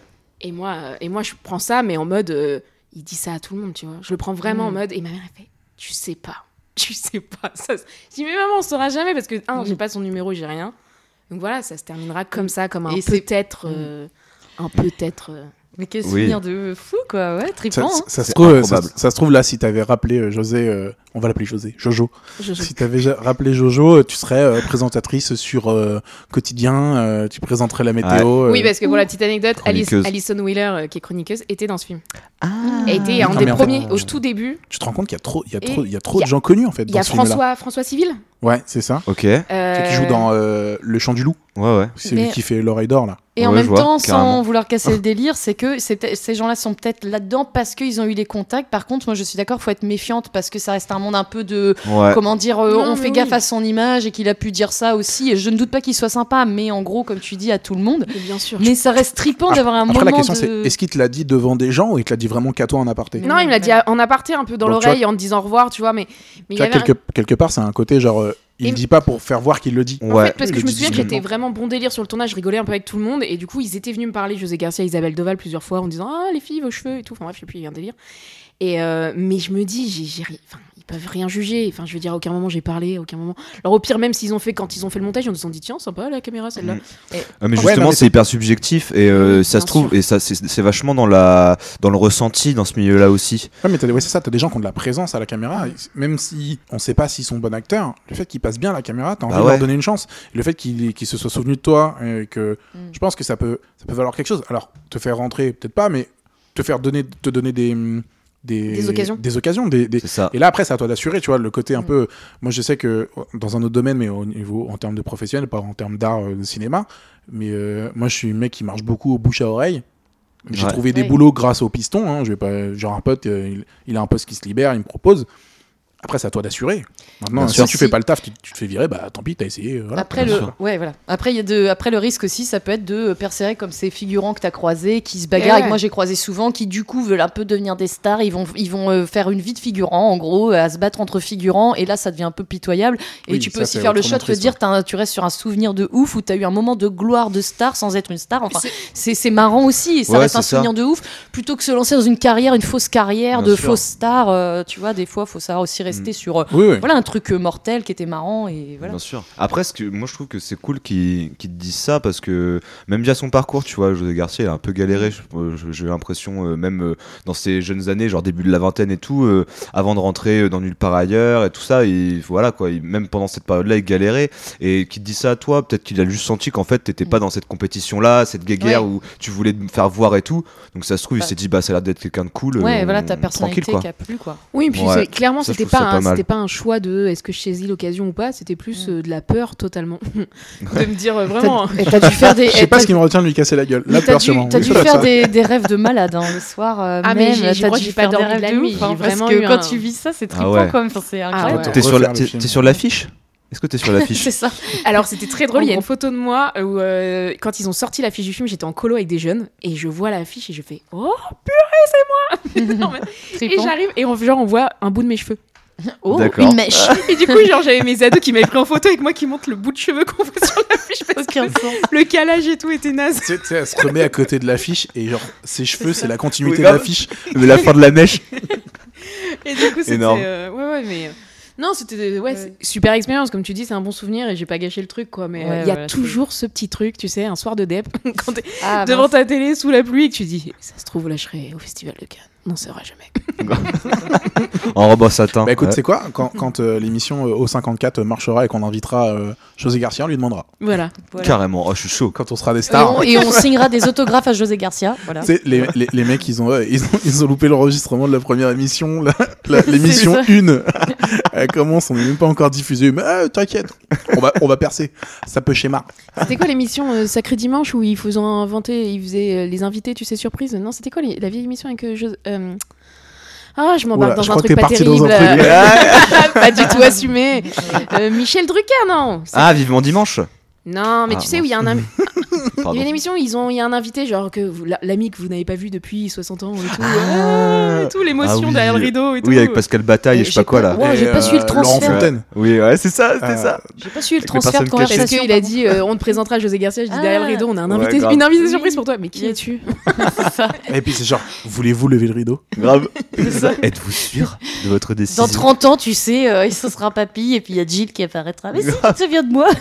[SPEAKER 4] Et moi, euh, et moi, je prends ça, mais en mode, euh, il dit ça à tout le monde, tu vois. Je le prends vraiment en
[SPEAKER 2] Mm.
[SPEAKER 4] mode, et ma mère, elle fait, tu sais pas, tu sais pas. Ça, je dis, mais maman, on saura jamais parce que, un,
[SPEAKER 2] Mm.
[SPEAKER 4] j'ai pas son numéro, j'ai rien. Donc voilà, ça se terminera comme ça, comme un peut-être. euh, un peut-être. euh.
[SPEAKER 2] Mais quel
[SPEAKER 3] Oui.
[SPEAKER 2] souvenir de fou, quoi. Ouais, trippant.
[SPEAKER 1] ça-
[SPEAKER 2] hein.
[SPEAKER 1] ça se trouve, ça,
[SPEAKER 3] improbable.
[SPEAKER 1] ça se trouve là, si t'avais rappelé euh, José euh, On va l'appeler José. Jojo.
[SPEAKER 4] Jojo.
[SPEAKER 1] Si t'avais rappelé Jojo, euh, tu serais euh, présentatrice sur euh, Quotidien, euh, tu présenterais la météo. euh,
[SPEAKER 4] Oui, parce que pour la petite anecdote, Alice. Alison Wheeler, euh, qui est chroniqueuse, était dans ce film.
[SPEAKER 2] Ah.
[SPEAKER 4] Elle était un
[SPEAKER 1] Non,
[SPEAKER 4] des
[SPEAKER 1] fait,
[SPEAKER 4] premiers, au
[SPEAKER 1] je-
[SPEAKER 4] tout début.
[SPEAKER 1] Tu te rends compte qu'il y a trop, il y a trop, il y a trop de gens connus en fait
[SPEAKER 4] Il y
[SPEAKER 1] dans
[SPEAKER 4] a. François, François Civil.
[SPEAKER 1] Ouais, c'est ça.
[SPEAKER 3] Ok.
[SPEAKER 4] Euh,
[SPEAKER 1] C'est qui joue dans euh, Le Chant du Loup.
[SPEAKER 3] Ouais, ouais.
[SPEAKER 1] C'est lui
[SPEAKER 2] Mais-
[SPEAKER 1] qui fait l'oreille d'or là.
[SPEAKER 2] Et en
[SPEAKER 3] Ouais,
[SPEAKER 2] même
[SPEAKER 3] je vois,
[SPEAKER 2] temps,
[SPEAKER 3] carrément.
[SPEAKER 2] sans vouloir casser le délire, c'est que c'est ces gens-là sont peut-être là-dedans parce qu'ils ont eu des contacts. Par contre, moi, je suis d'accord, faut être méfiante parce que ça reste un monde un peu de,
[SPEAKER 3] Ouais.
[SPEAKER 2] comment dire, euh,
[SPEAKER 4] Non,
[SPEAKER 2] on
[SPEAKER 4] mais
[SPEAKER 2] fait
[SPEAKER 4] oui.
[SPEAKER 2] gaffe à son image et qu'il a pu dire ça aussi. Et je ne doute pas qu'il soit sympa, mais en gros, comme tu dis, à tout le monde.
[SPEAKER 4] Mais bien sûr.
[SPEAKER 2] Mais ça reste tripant d'avoir un
[SPEAKER 1] Après
[SPEAKER 2] moment
[SPEAKER 1] la question
[SPEAKER 2] de...
[SPEAKER 1] c'est est-ce qu'il te l'a dit devant des gens ou il te l'a dit vraiment qu'à toi en aparté?
[SPEAKER 4] Non, il me l'a dit en aparté, un peu dans
[SPEAKER 1] Donc, tu
[SPEAKER 4] l'oreille, en te disant au revoir, tu vois, mais, mais il
[SPEAKER 1] Tu
[SPEAKER 4] y
[SPEAKER 1] vois,
[SPEAKER 4] avait un-
[SPEAKER 1] quelque, quelque part c'est un côté genre euh, il
[SPEAKER 4] Et-
[SPEAKER 1] le dit pas pour faire voir qu'il le dit.
[SPEAKER 4] En fait, parce que je me souviens que j'étais vraiment bon délire sur le tournage, je rigolais un peu avec tout le monde, et du coup, ils étaient venus me parler, José Garcia, Isabelle Doval, plusieurs fois, en disant Ah, les filles, vos cheveux et tout. Enfin bref, je sais plus, il y a un délire. Et euh, mais je me dis, j'ai, enfin, ils peuvent rien juger. Enfin, je veux dire, à aucun moment j'ai parlé, à aucun moment. Alors, au pire, même s'ils ont fait, quand ils ont fait le montage, ils se sont dit Tiens, sympa la caméra, celle-là.
[SPEAKER 3] Mm.
[SPEAKER 4] Et-
[SPEAKER 3] Ah, mais justement, c'est hyper subjectif et euh, ça se trouve et ça c'est vachement dans la dans le ressenti dans ce milieu-là aussi.
[SPEAKER 1] Ouais, mais t'as des- ouais, c'est ça, t'as des gens qui ont de la présence à la caméra, même si on sait pas s'ils sont bons acteurs, le fait qu'ils passent bien la caméra, t'as envie
[SPEAKER 3] Bah
[SPEAKER 1] de
[SPEAKER 3] ouais.
[SPEAKER 1] leur donner une chance. Et le fait qu'ils qu'ils se soient souvenus de toi, et que
[SPEAKER 2] Mm.
[SPEAKER 1] je pense que ça peut, ça peut valoir quelque chose. Alors, te faire rentrer, peut-être pas, mais te faire donner, te donner des. Des,
[SPEAKER 4] Des occasions.
[SPEAKER 1] Des occasions. Des, des-
[SPEAKER 3] C'est ça.
[SPEAKER 1] Et là, après, c'est à toi d'assurer, tu vois, le côté un
[SPEAKER 4] Mm.
[SPEAKER 1] peu. Moi, je sais que dans un autre domaine, mais au niveau, en termes de professionnel, pas en termes d'art, euh, de cinéma, mais euh, moi, je suis un mec qui marche beaucoup au bouche à oreille. J'ai
[SPEAKER 3] Ouais.
[SPEAKER 1] trouvé des
[SPEAKER 2] Oui.
[SPEAKER 1] boulots grâce au piston. Hein. Je vais pas, genre un pote, euh, il, il a un poste qui se libère, il me propose. Après, c'est à toi d'assurer. Maintenant, si
[SPEAKER 3] sûr.
[SPEAKER 1] tu fais pas le taf, tu, tu te fais virer, bah tant pis, t'as essayé. euh, Voilà.
[SPEAKER 2] Après le, ouais, voilà. Après, il y a de, après le risque aussi, ça peut être de persérer comme ces figurants que tu as croisés, qui se bagarrent.
[SPEAKER 4] Eh ouais.
[SPEAKER 2] Et que moi, j'ai croisé souvent, qui du coup veulent un peu devenir des stars. Ils vont, ils vont euh, faire une vie de figurant, en gros, à se battre entre figurants. Et là, ça devient un peu pitoyable. Et
[SPEAKER 1] Oui,
[SPEAKER 2] tu peux aussi faire le shot, te dire, t'as un- tu restes sur un souvenir de ouf où tu as eu un moment de gloire de star sans être une star. Enfin, c'est c'est marrant aussi. Et ça
[SPEAKER 3] Ouais,
[SPEAKER 2] reste un
[SPEAKER 3] ça.
[SPEAKER 2] souvenir de ouf. Plutôt que se lancer dans une carrière, une fausse carrière
[SPEAKER 3] Bien
[SPEAKER 2] de fausse star. euh, tu vois, des fois, faut savoir aussi rester sur euh,
[SPEAKER 1] Oui, oui.
[SPEAKER 2] voilà, un truc euh, mortel qui était marrant. Et voilà.
[SPEAKER 3] Bien sûr. Après, ce que, moi je trouve que c'est cool qu'ils qu'ils te disent ça parce que même via son parcours, tu vois, José Garcia il a un peu galéré. je- J'ai l'impression, euh, même euh, dans ses jeunes années, genre début de la vingtaine et tout, euh, avant de rentrer euh, dans nulle part ailleurs et tout ça, et voilà quoi. il- même pendant cette période-là, il galérait. Et qu'il te dit ça à toi, peut-être qu'il a juste senti qu'en fait t'étais pas dans cette compétition-là, cette guéguerre
[SPEAKER 2] Ouais.
[SPEAKER 3] où tu voulais me faire voir et tout. Donc ça se trouve,
[SPEAKER 2] Bah.
[SPEAKER 3] il s'est dit, bah ça a l'air d'être quelqu'un de cool.
[SPEAKER 2] Ouais,
[SPEAKER 3] euh,
[SPEAKER 2] voilà, ta personnalité qui a plu, quoi.
[SPEAKER 4] Oui, puis
[SPEAKER 3] Ouais.
[SPEAKER 4] clairement, c'était pas,
[SPEAKER 3] pas
[SPEAKER 4] c'était pas un choix de est-ce que je saisis l'occasion ou pas, c'était plus euh, de la peur totalement. de me dire euh, vraiment.
[SPEAKER 2] Et t'as dû faire des.
[SPEAKER 1] Je sais
[SPEAKER 2] et
[SPEAKER 1] pas ce qui me retient de lui casser la gueule.
[SPEAKER 2] mais
[SPEAKER 1] La
[SPEAKER 2] T'as
[SPEAKER 1] peur,
[SPEAKER 2] dû,
[SPEAKER 1] sûrement.
[SPEAKER 2] t'as dû faire des, des rêves de malade hein, le soir. euh,
[SPEAKER 4] Ah, mais
[SPEAKER 2] même, dû
[SPEAKER 4] j'ai pas
[SPEAKER 2] faire des
[SPEAKER 4] dormi de
[SPEAKER 2] rêves
[SPEAKER 4] la
[SPEAKER 2] de
[SPEAKER 4] nuit,
[SPEAKER 2] ouf, hein,
[SPEAKER 4] j'ai
[SPEAKER 2] parce que quand tu vis ça, c'est
[SPEAKER 3] Ah
[SPEAKER 2] trippant
[SPEAKER 3] ouais.
[SPEAKER 2] quand même. C'est incroyable.
[SPEAKER 4] ouais.
[SPEAKER 3] T'es sur, l'affiche? Est-ce que t'es sur l'affiche?
[SPEAKER 2] C'est ça.
[SPEAKER 4] Alors c'était très drôle, il y a une photo de moi où euh, quand ils ont sorti l'affiche du film, j'étais en colo avec des jeunes et je vois l'affiche et je fais oh purée c'est moi Non, mais- Et j'arrive et on, genre on voit un bout de mes cheveux.
[SPEAKER 2] Oh, une mèche.
[SPEAKER 4] Et du coup genre j'avais mes ados qui m'avaient pris en photo avec moi qui montrent le bout de cheveux qu'on voit sur l'affiche parce que
[SPEAKER 2] sens.
[SPEAKER 4] le calage et tout était naze.
[SPEAKER 1] Tu sais, elle se remet à côté de l'affiche et genre ses cheveux, c'est la continuité
[SPEAKER 3] Oui,
[SPEAKER 1] de l'affiche.
[SPEAKER 3] Mais la fin de la mèche.
[SPEAKER 4] Et du coup c'était
[SPEAKER 3] Énorme.
[SPEAKER 4] euh, ouais ouais mais euh, non, c'était ouais, super expérience comme tu dis, c'est un bon souvenir et j'ai pas gâché le truc quoi mais euh, il
[SPEAKER 2] Ouais,
[SPEAKER 4] y a
[SPEAKER 2] voilà,
[SPEAKER 4] toujours ce petit truc, tu sais, un soir de dep quand t'es
[SPEAKER 2] Ah,
[SPEAKER 4] devant
[SPEAKER 2] mince.
[SPEAKER 4] ta télé sous la pluie et que tu dis ça se trouve là je serai au festival de Cannes. Non, ça sera jamais.
[SPEAKER 3] En robe en satin.
[SPEAKER 1] Bah écoute,
[SPEAKER 3] Ouais.
[SPEAKER 1] c'est quoi Quand, quand euh, l'émission euh, O54 marchera et qu'on invitera euh, José Garcia, on lui demandera.
[SPEAKER 4] Voilà.
[SPEAKER 2] Voilà.
[SPEAKER 3] Carrément, oh, je suis chaud.
[SPEAKER 1] Quand on sera des
[SPEAKER 2] Et
[SPEAKER 1] stars.
[SPEAKER 2] on, et on signera des autographes à José Garcia. Voilà.
[SPEAKER 1] Les, les, les mecs, ils ont, ils, ont, ils ont loupé l'enregistrement de la première émission, l'émission
[SPEAKER 2] C'est
[SPEAKER 1] 1. Elle commence, on n'est même pas encore diffusé. Mais euh, t'inquiète, on va, on va percer. Ça peut schéma.
[SPEAKER 4] C'était quoi l'émission euh, Sacré Dimanche où ils faisaient inventer, ils faisaient euh, les invités, tu sais, surprise? Non, c'était quoi les- la vieille émission avec euh, Jo- euh, Ah, je m'embarque dans
[SPEAKER 1] je
[SPEAKER 4] un truc pas terrible.
[SPEAKER 1] un truc.
[SPEAKER 4] euh, pas du tout assumé. Euh, Michel Drucker, non
[SPEAKER 3] Ah, vivement dimanche
[SPEAKER 4] Non, mais
[SPEAKER 3] Ah,
[SPEAKER 4] tu sais où il y a un ami- il y a une émission où ils ont il y a un invité genre que l'ami que vous n'avez pas vu depuis 60 ans et tout.
[SPEAKER 3] Ah.
[SPEAKER 4] Ah, tout l'émotion
[SPEAKER 3] Ah oui.
[SPEAKER 4] derrière le rideau et tout.
[SPEAKER 3] Oui, avec Pascal Bataille et je sais pas quoi là.
[SPEAKER 2] Ouais, j'ai pas suivi le
[SPEAKER 1] euh, Laurent
[SPEAKER 2] transfert.
[SPEAKER 1] Fontaine.
[SPEAKER 3] Oui, ouais, c'est ça, c'était
[SPEAKER 1] Euh,
[SPEAKER 3] ça.
[SPEAKER 2] J'ai pas suivi le transfert de
[SPEAKER 3] cachées.
[SPEAKER 4] Parce
[SPEAKER 2] conversation.
[SPEAKER 4] qu'il a dit euh, on te présentera José Garcia, je dis
[SPEAKER 2] Ah.
[SPEAKER 4] derrière le rideau, on a un invité, une invitée
[SPEAKER 2] Oui.
[SPEAKER 4] surprise pour toi. Mais qui es-tu
[SPEAKER 2] C'est.
[SPEAKER 1] Et puis c'est genre, voulez-vous lever le rideau?
[SPEAKER 3] Grave. Êtes-vous sûr de votre décision?
[SPEAKER 2] Dans 30 ans, tu sais, euh, ce sera papy et puis il y a Jill qui apparaîtra. Mais si, tu te souviens de moi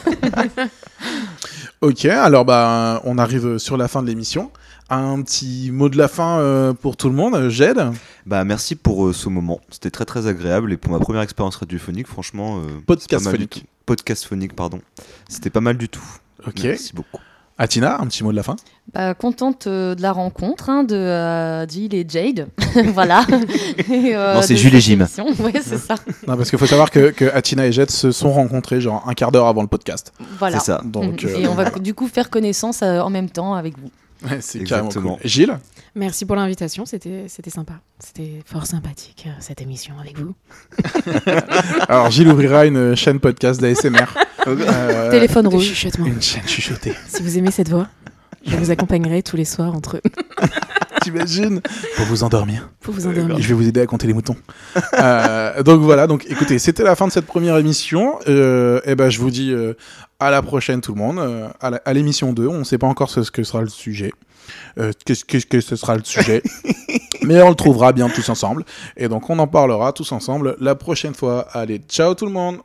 [SPEAKER 1] Ok, alors bah, on arrive sur la fin de l'émission. Un petit mot de la fin euh, pour tout le monde, Jed?
[SPEAKER 3] Bah merci pour euh, ce moment, c'était très très agréable et pour ma première expérience radiophonique, franchement. euh,
[SPEAKER 1] Podcast phonique.
[SPEAKER 3] Podcast phonique, pardon. C'était pas mal du tout.
[SPEAKER 1] Ok.
[SPEAKER 3] Merci beaucoup.
[SPEAKER 1] Atina, un petit mot de la fin
[SPEAKER 2] Bah, contente euh, de la rencontre hein, de euh, Jill et Jade. voilà. Et, euh,
[SPEAKER 3] Non, c'est Jules et Jim.
[SPEAKER 2] Ouais, c'est ça.
[SPEAKER 1] Non, parce qu'il faut savoir que, que Atina et Jed se sont rencontrés genre un quart d'heure avant le podcast.
[SPEAKER 2] Voilà.
[SPEAKER 3] C'est ça.
[SPEAKER 1] Donc,
[SPEAKER 2] Mhm.
[SPEAKER 1] euh,
[SPEAKER 2] Et on va du coup faire connaissance euh, en même temps avec vous.
[SPEAKER 1] ouais, c'est carrément
[SPEAKER 3] Exactement.
[SPEAKER 1] cool. Gilles
[SPEAKER 4] Merci pour l'invitation, c'était c'était sympa. C'était fort sympathique euh, cette émission avec vous.
[SPEAKER 1] Alors, Gilles ouvrira une chaîne podcast d'ASMR. Euh,
[SPEAKER 2] Téléphone rouge.
[SPEAKER 4] chuchotement.
[SPEAKER 1] Une chaîne chuchotée.
[SPEAKER 4] Si vous aimez cette voix, je vous accompagnerai tous les soirs entre
[SPEAKER 1] T'imagines Pour vous endormir.
[SPEAKER 4] pour vous endormir.
[SPEAKER 1] Je vais vous aider à compter les moutons. Euh, donc voilà, donc écoutez, c'était la fin de cette première émission. Euh, et ben je vous dis euh, à la prochaine tout le monde, euh, à l'émission 2. On ne sait pas encore ce, ce que sera le sujet. Euh, Qu'est-ce que, que ce sera le sujet Mais on le trouvera bien tous ensemble. Et donc on en parlera tous ensemble la prochaine fois. Allez, ciao tout le monde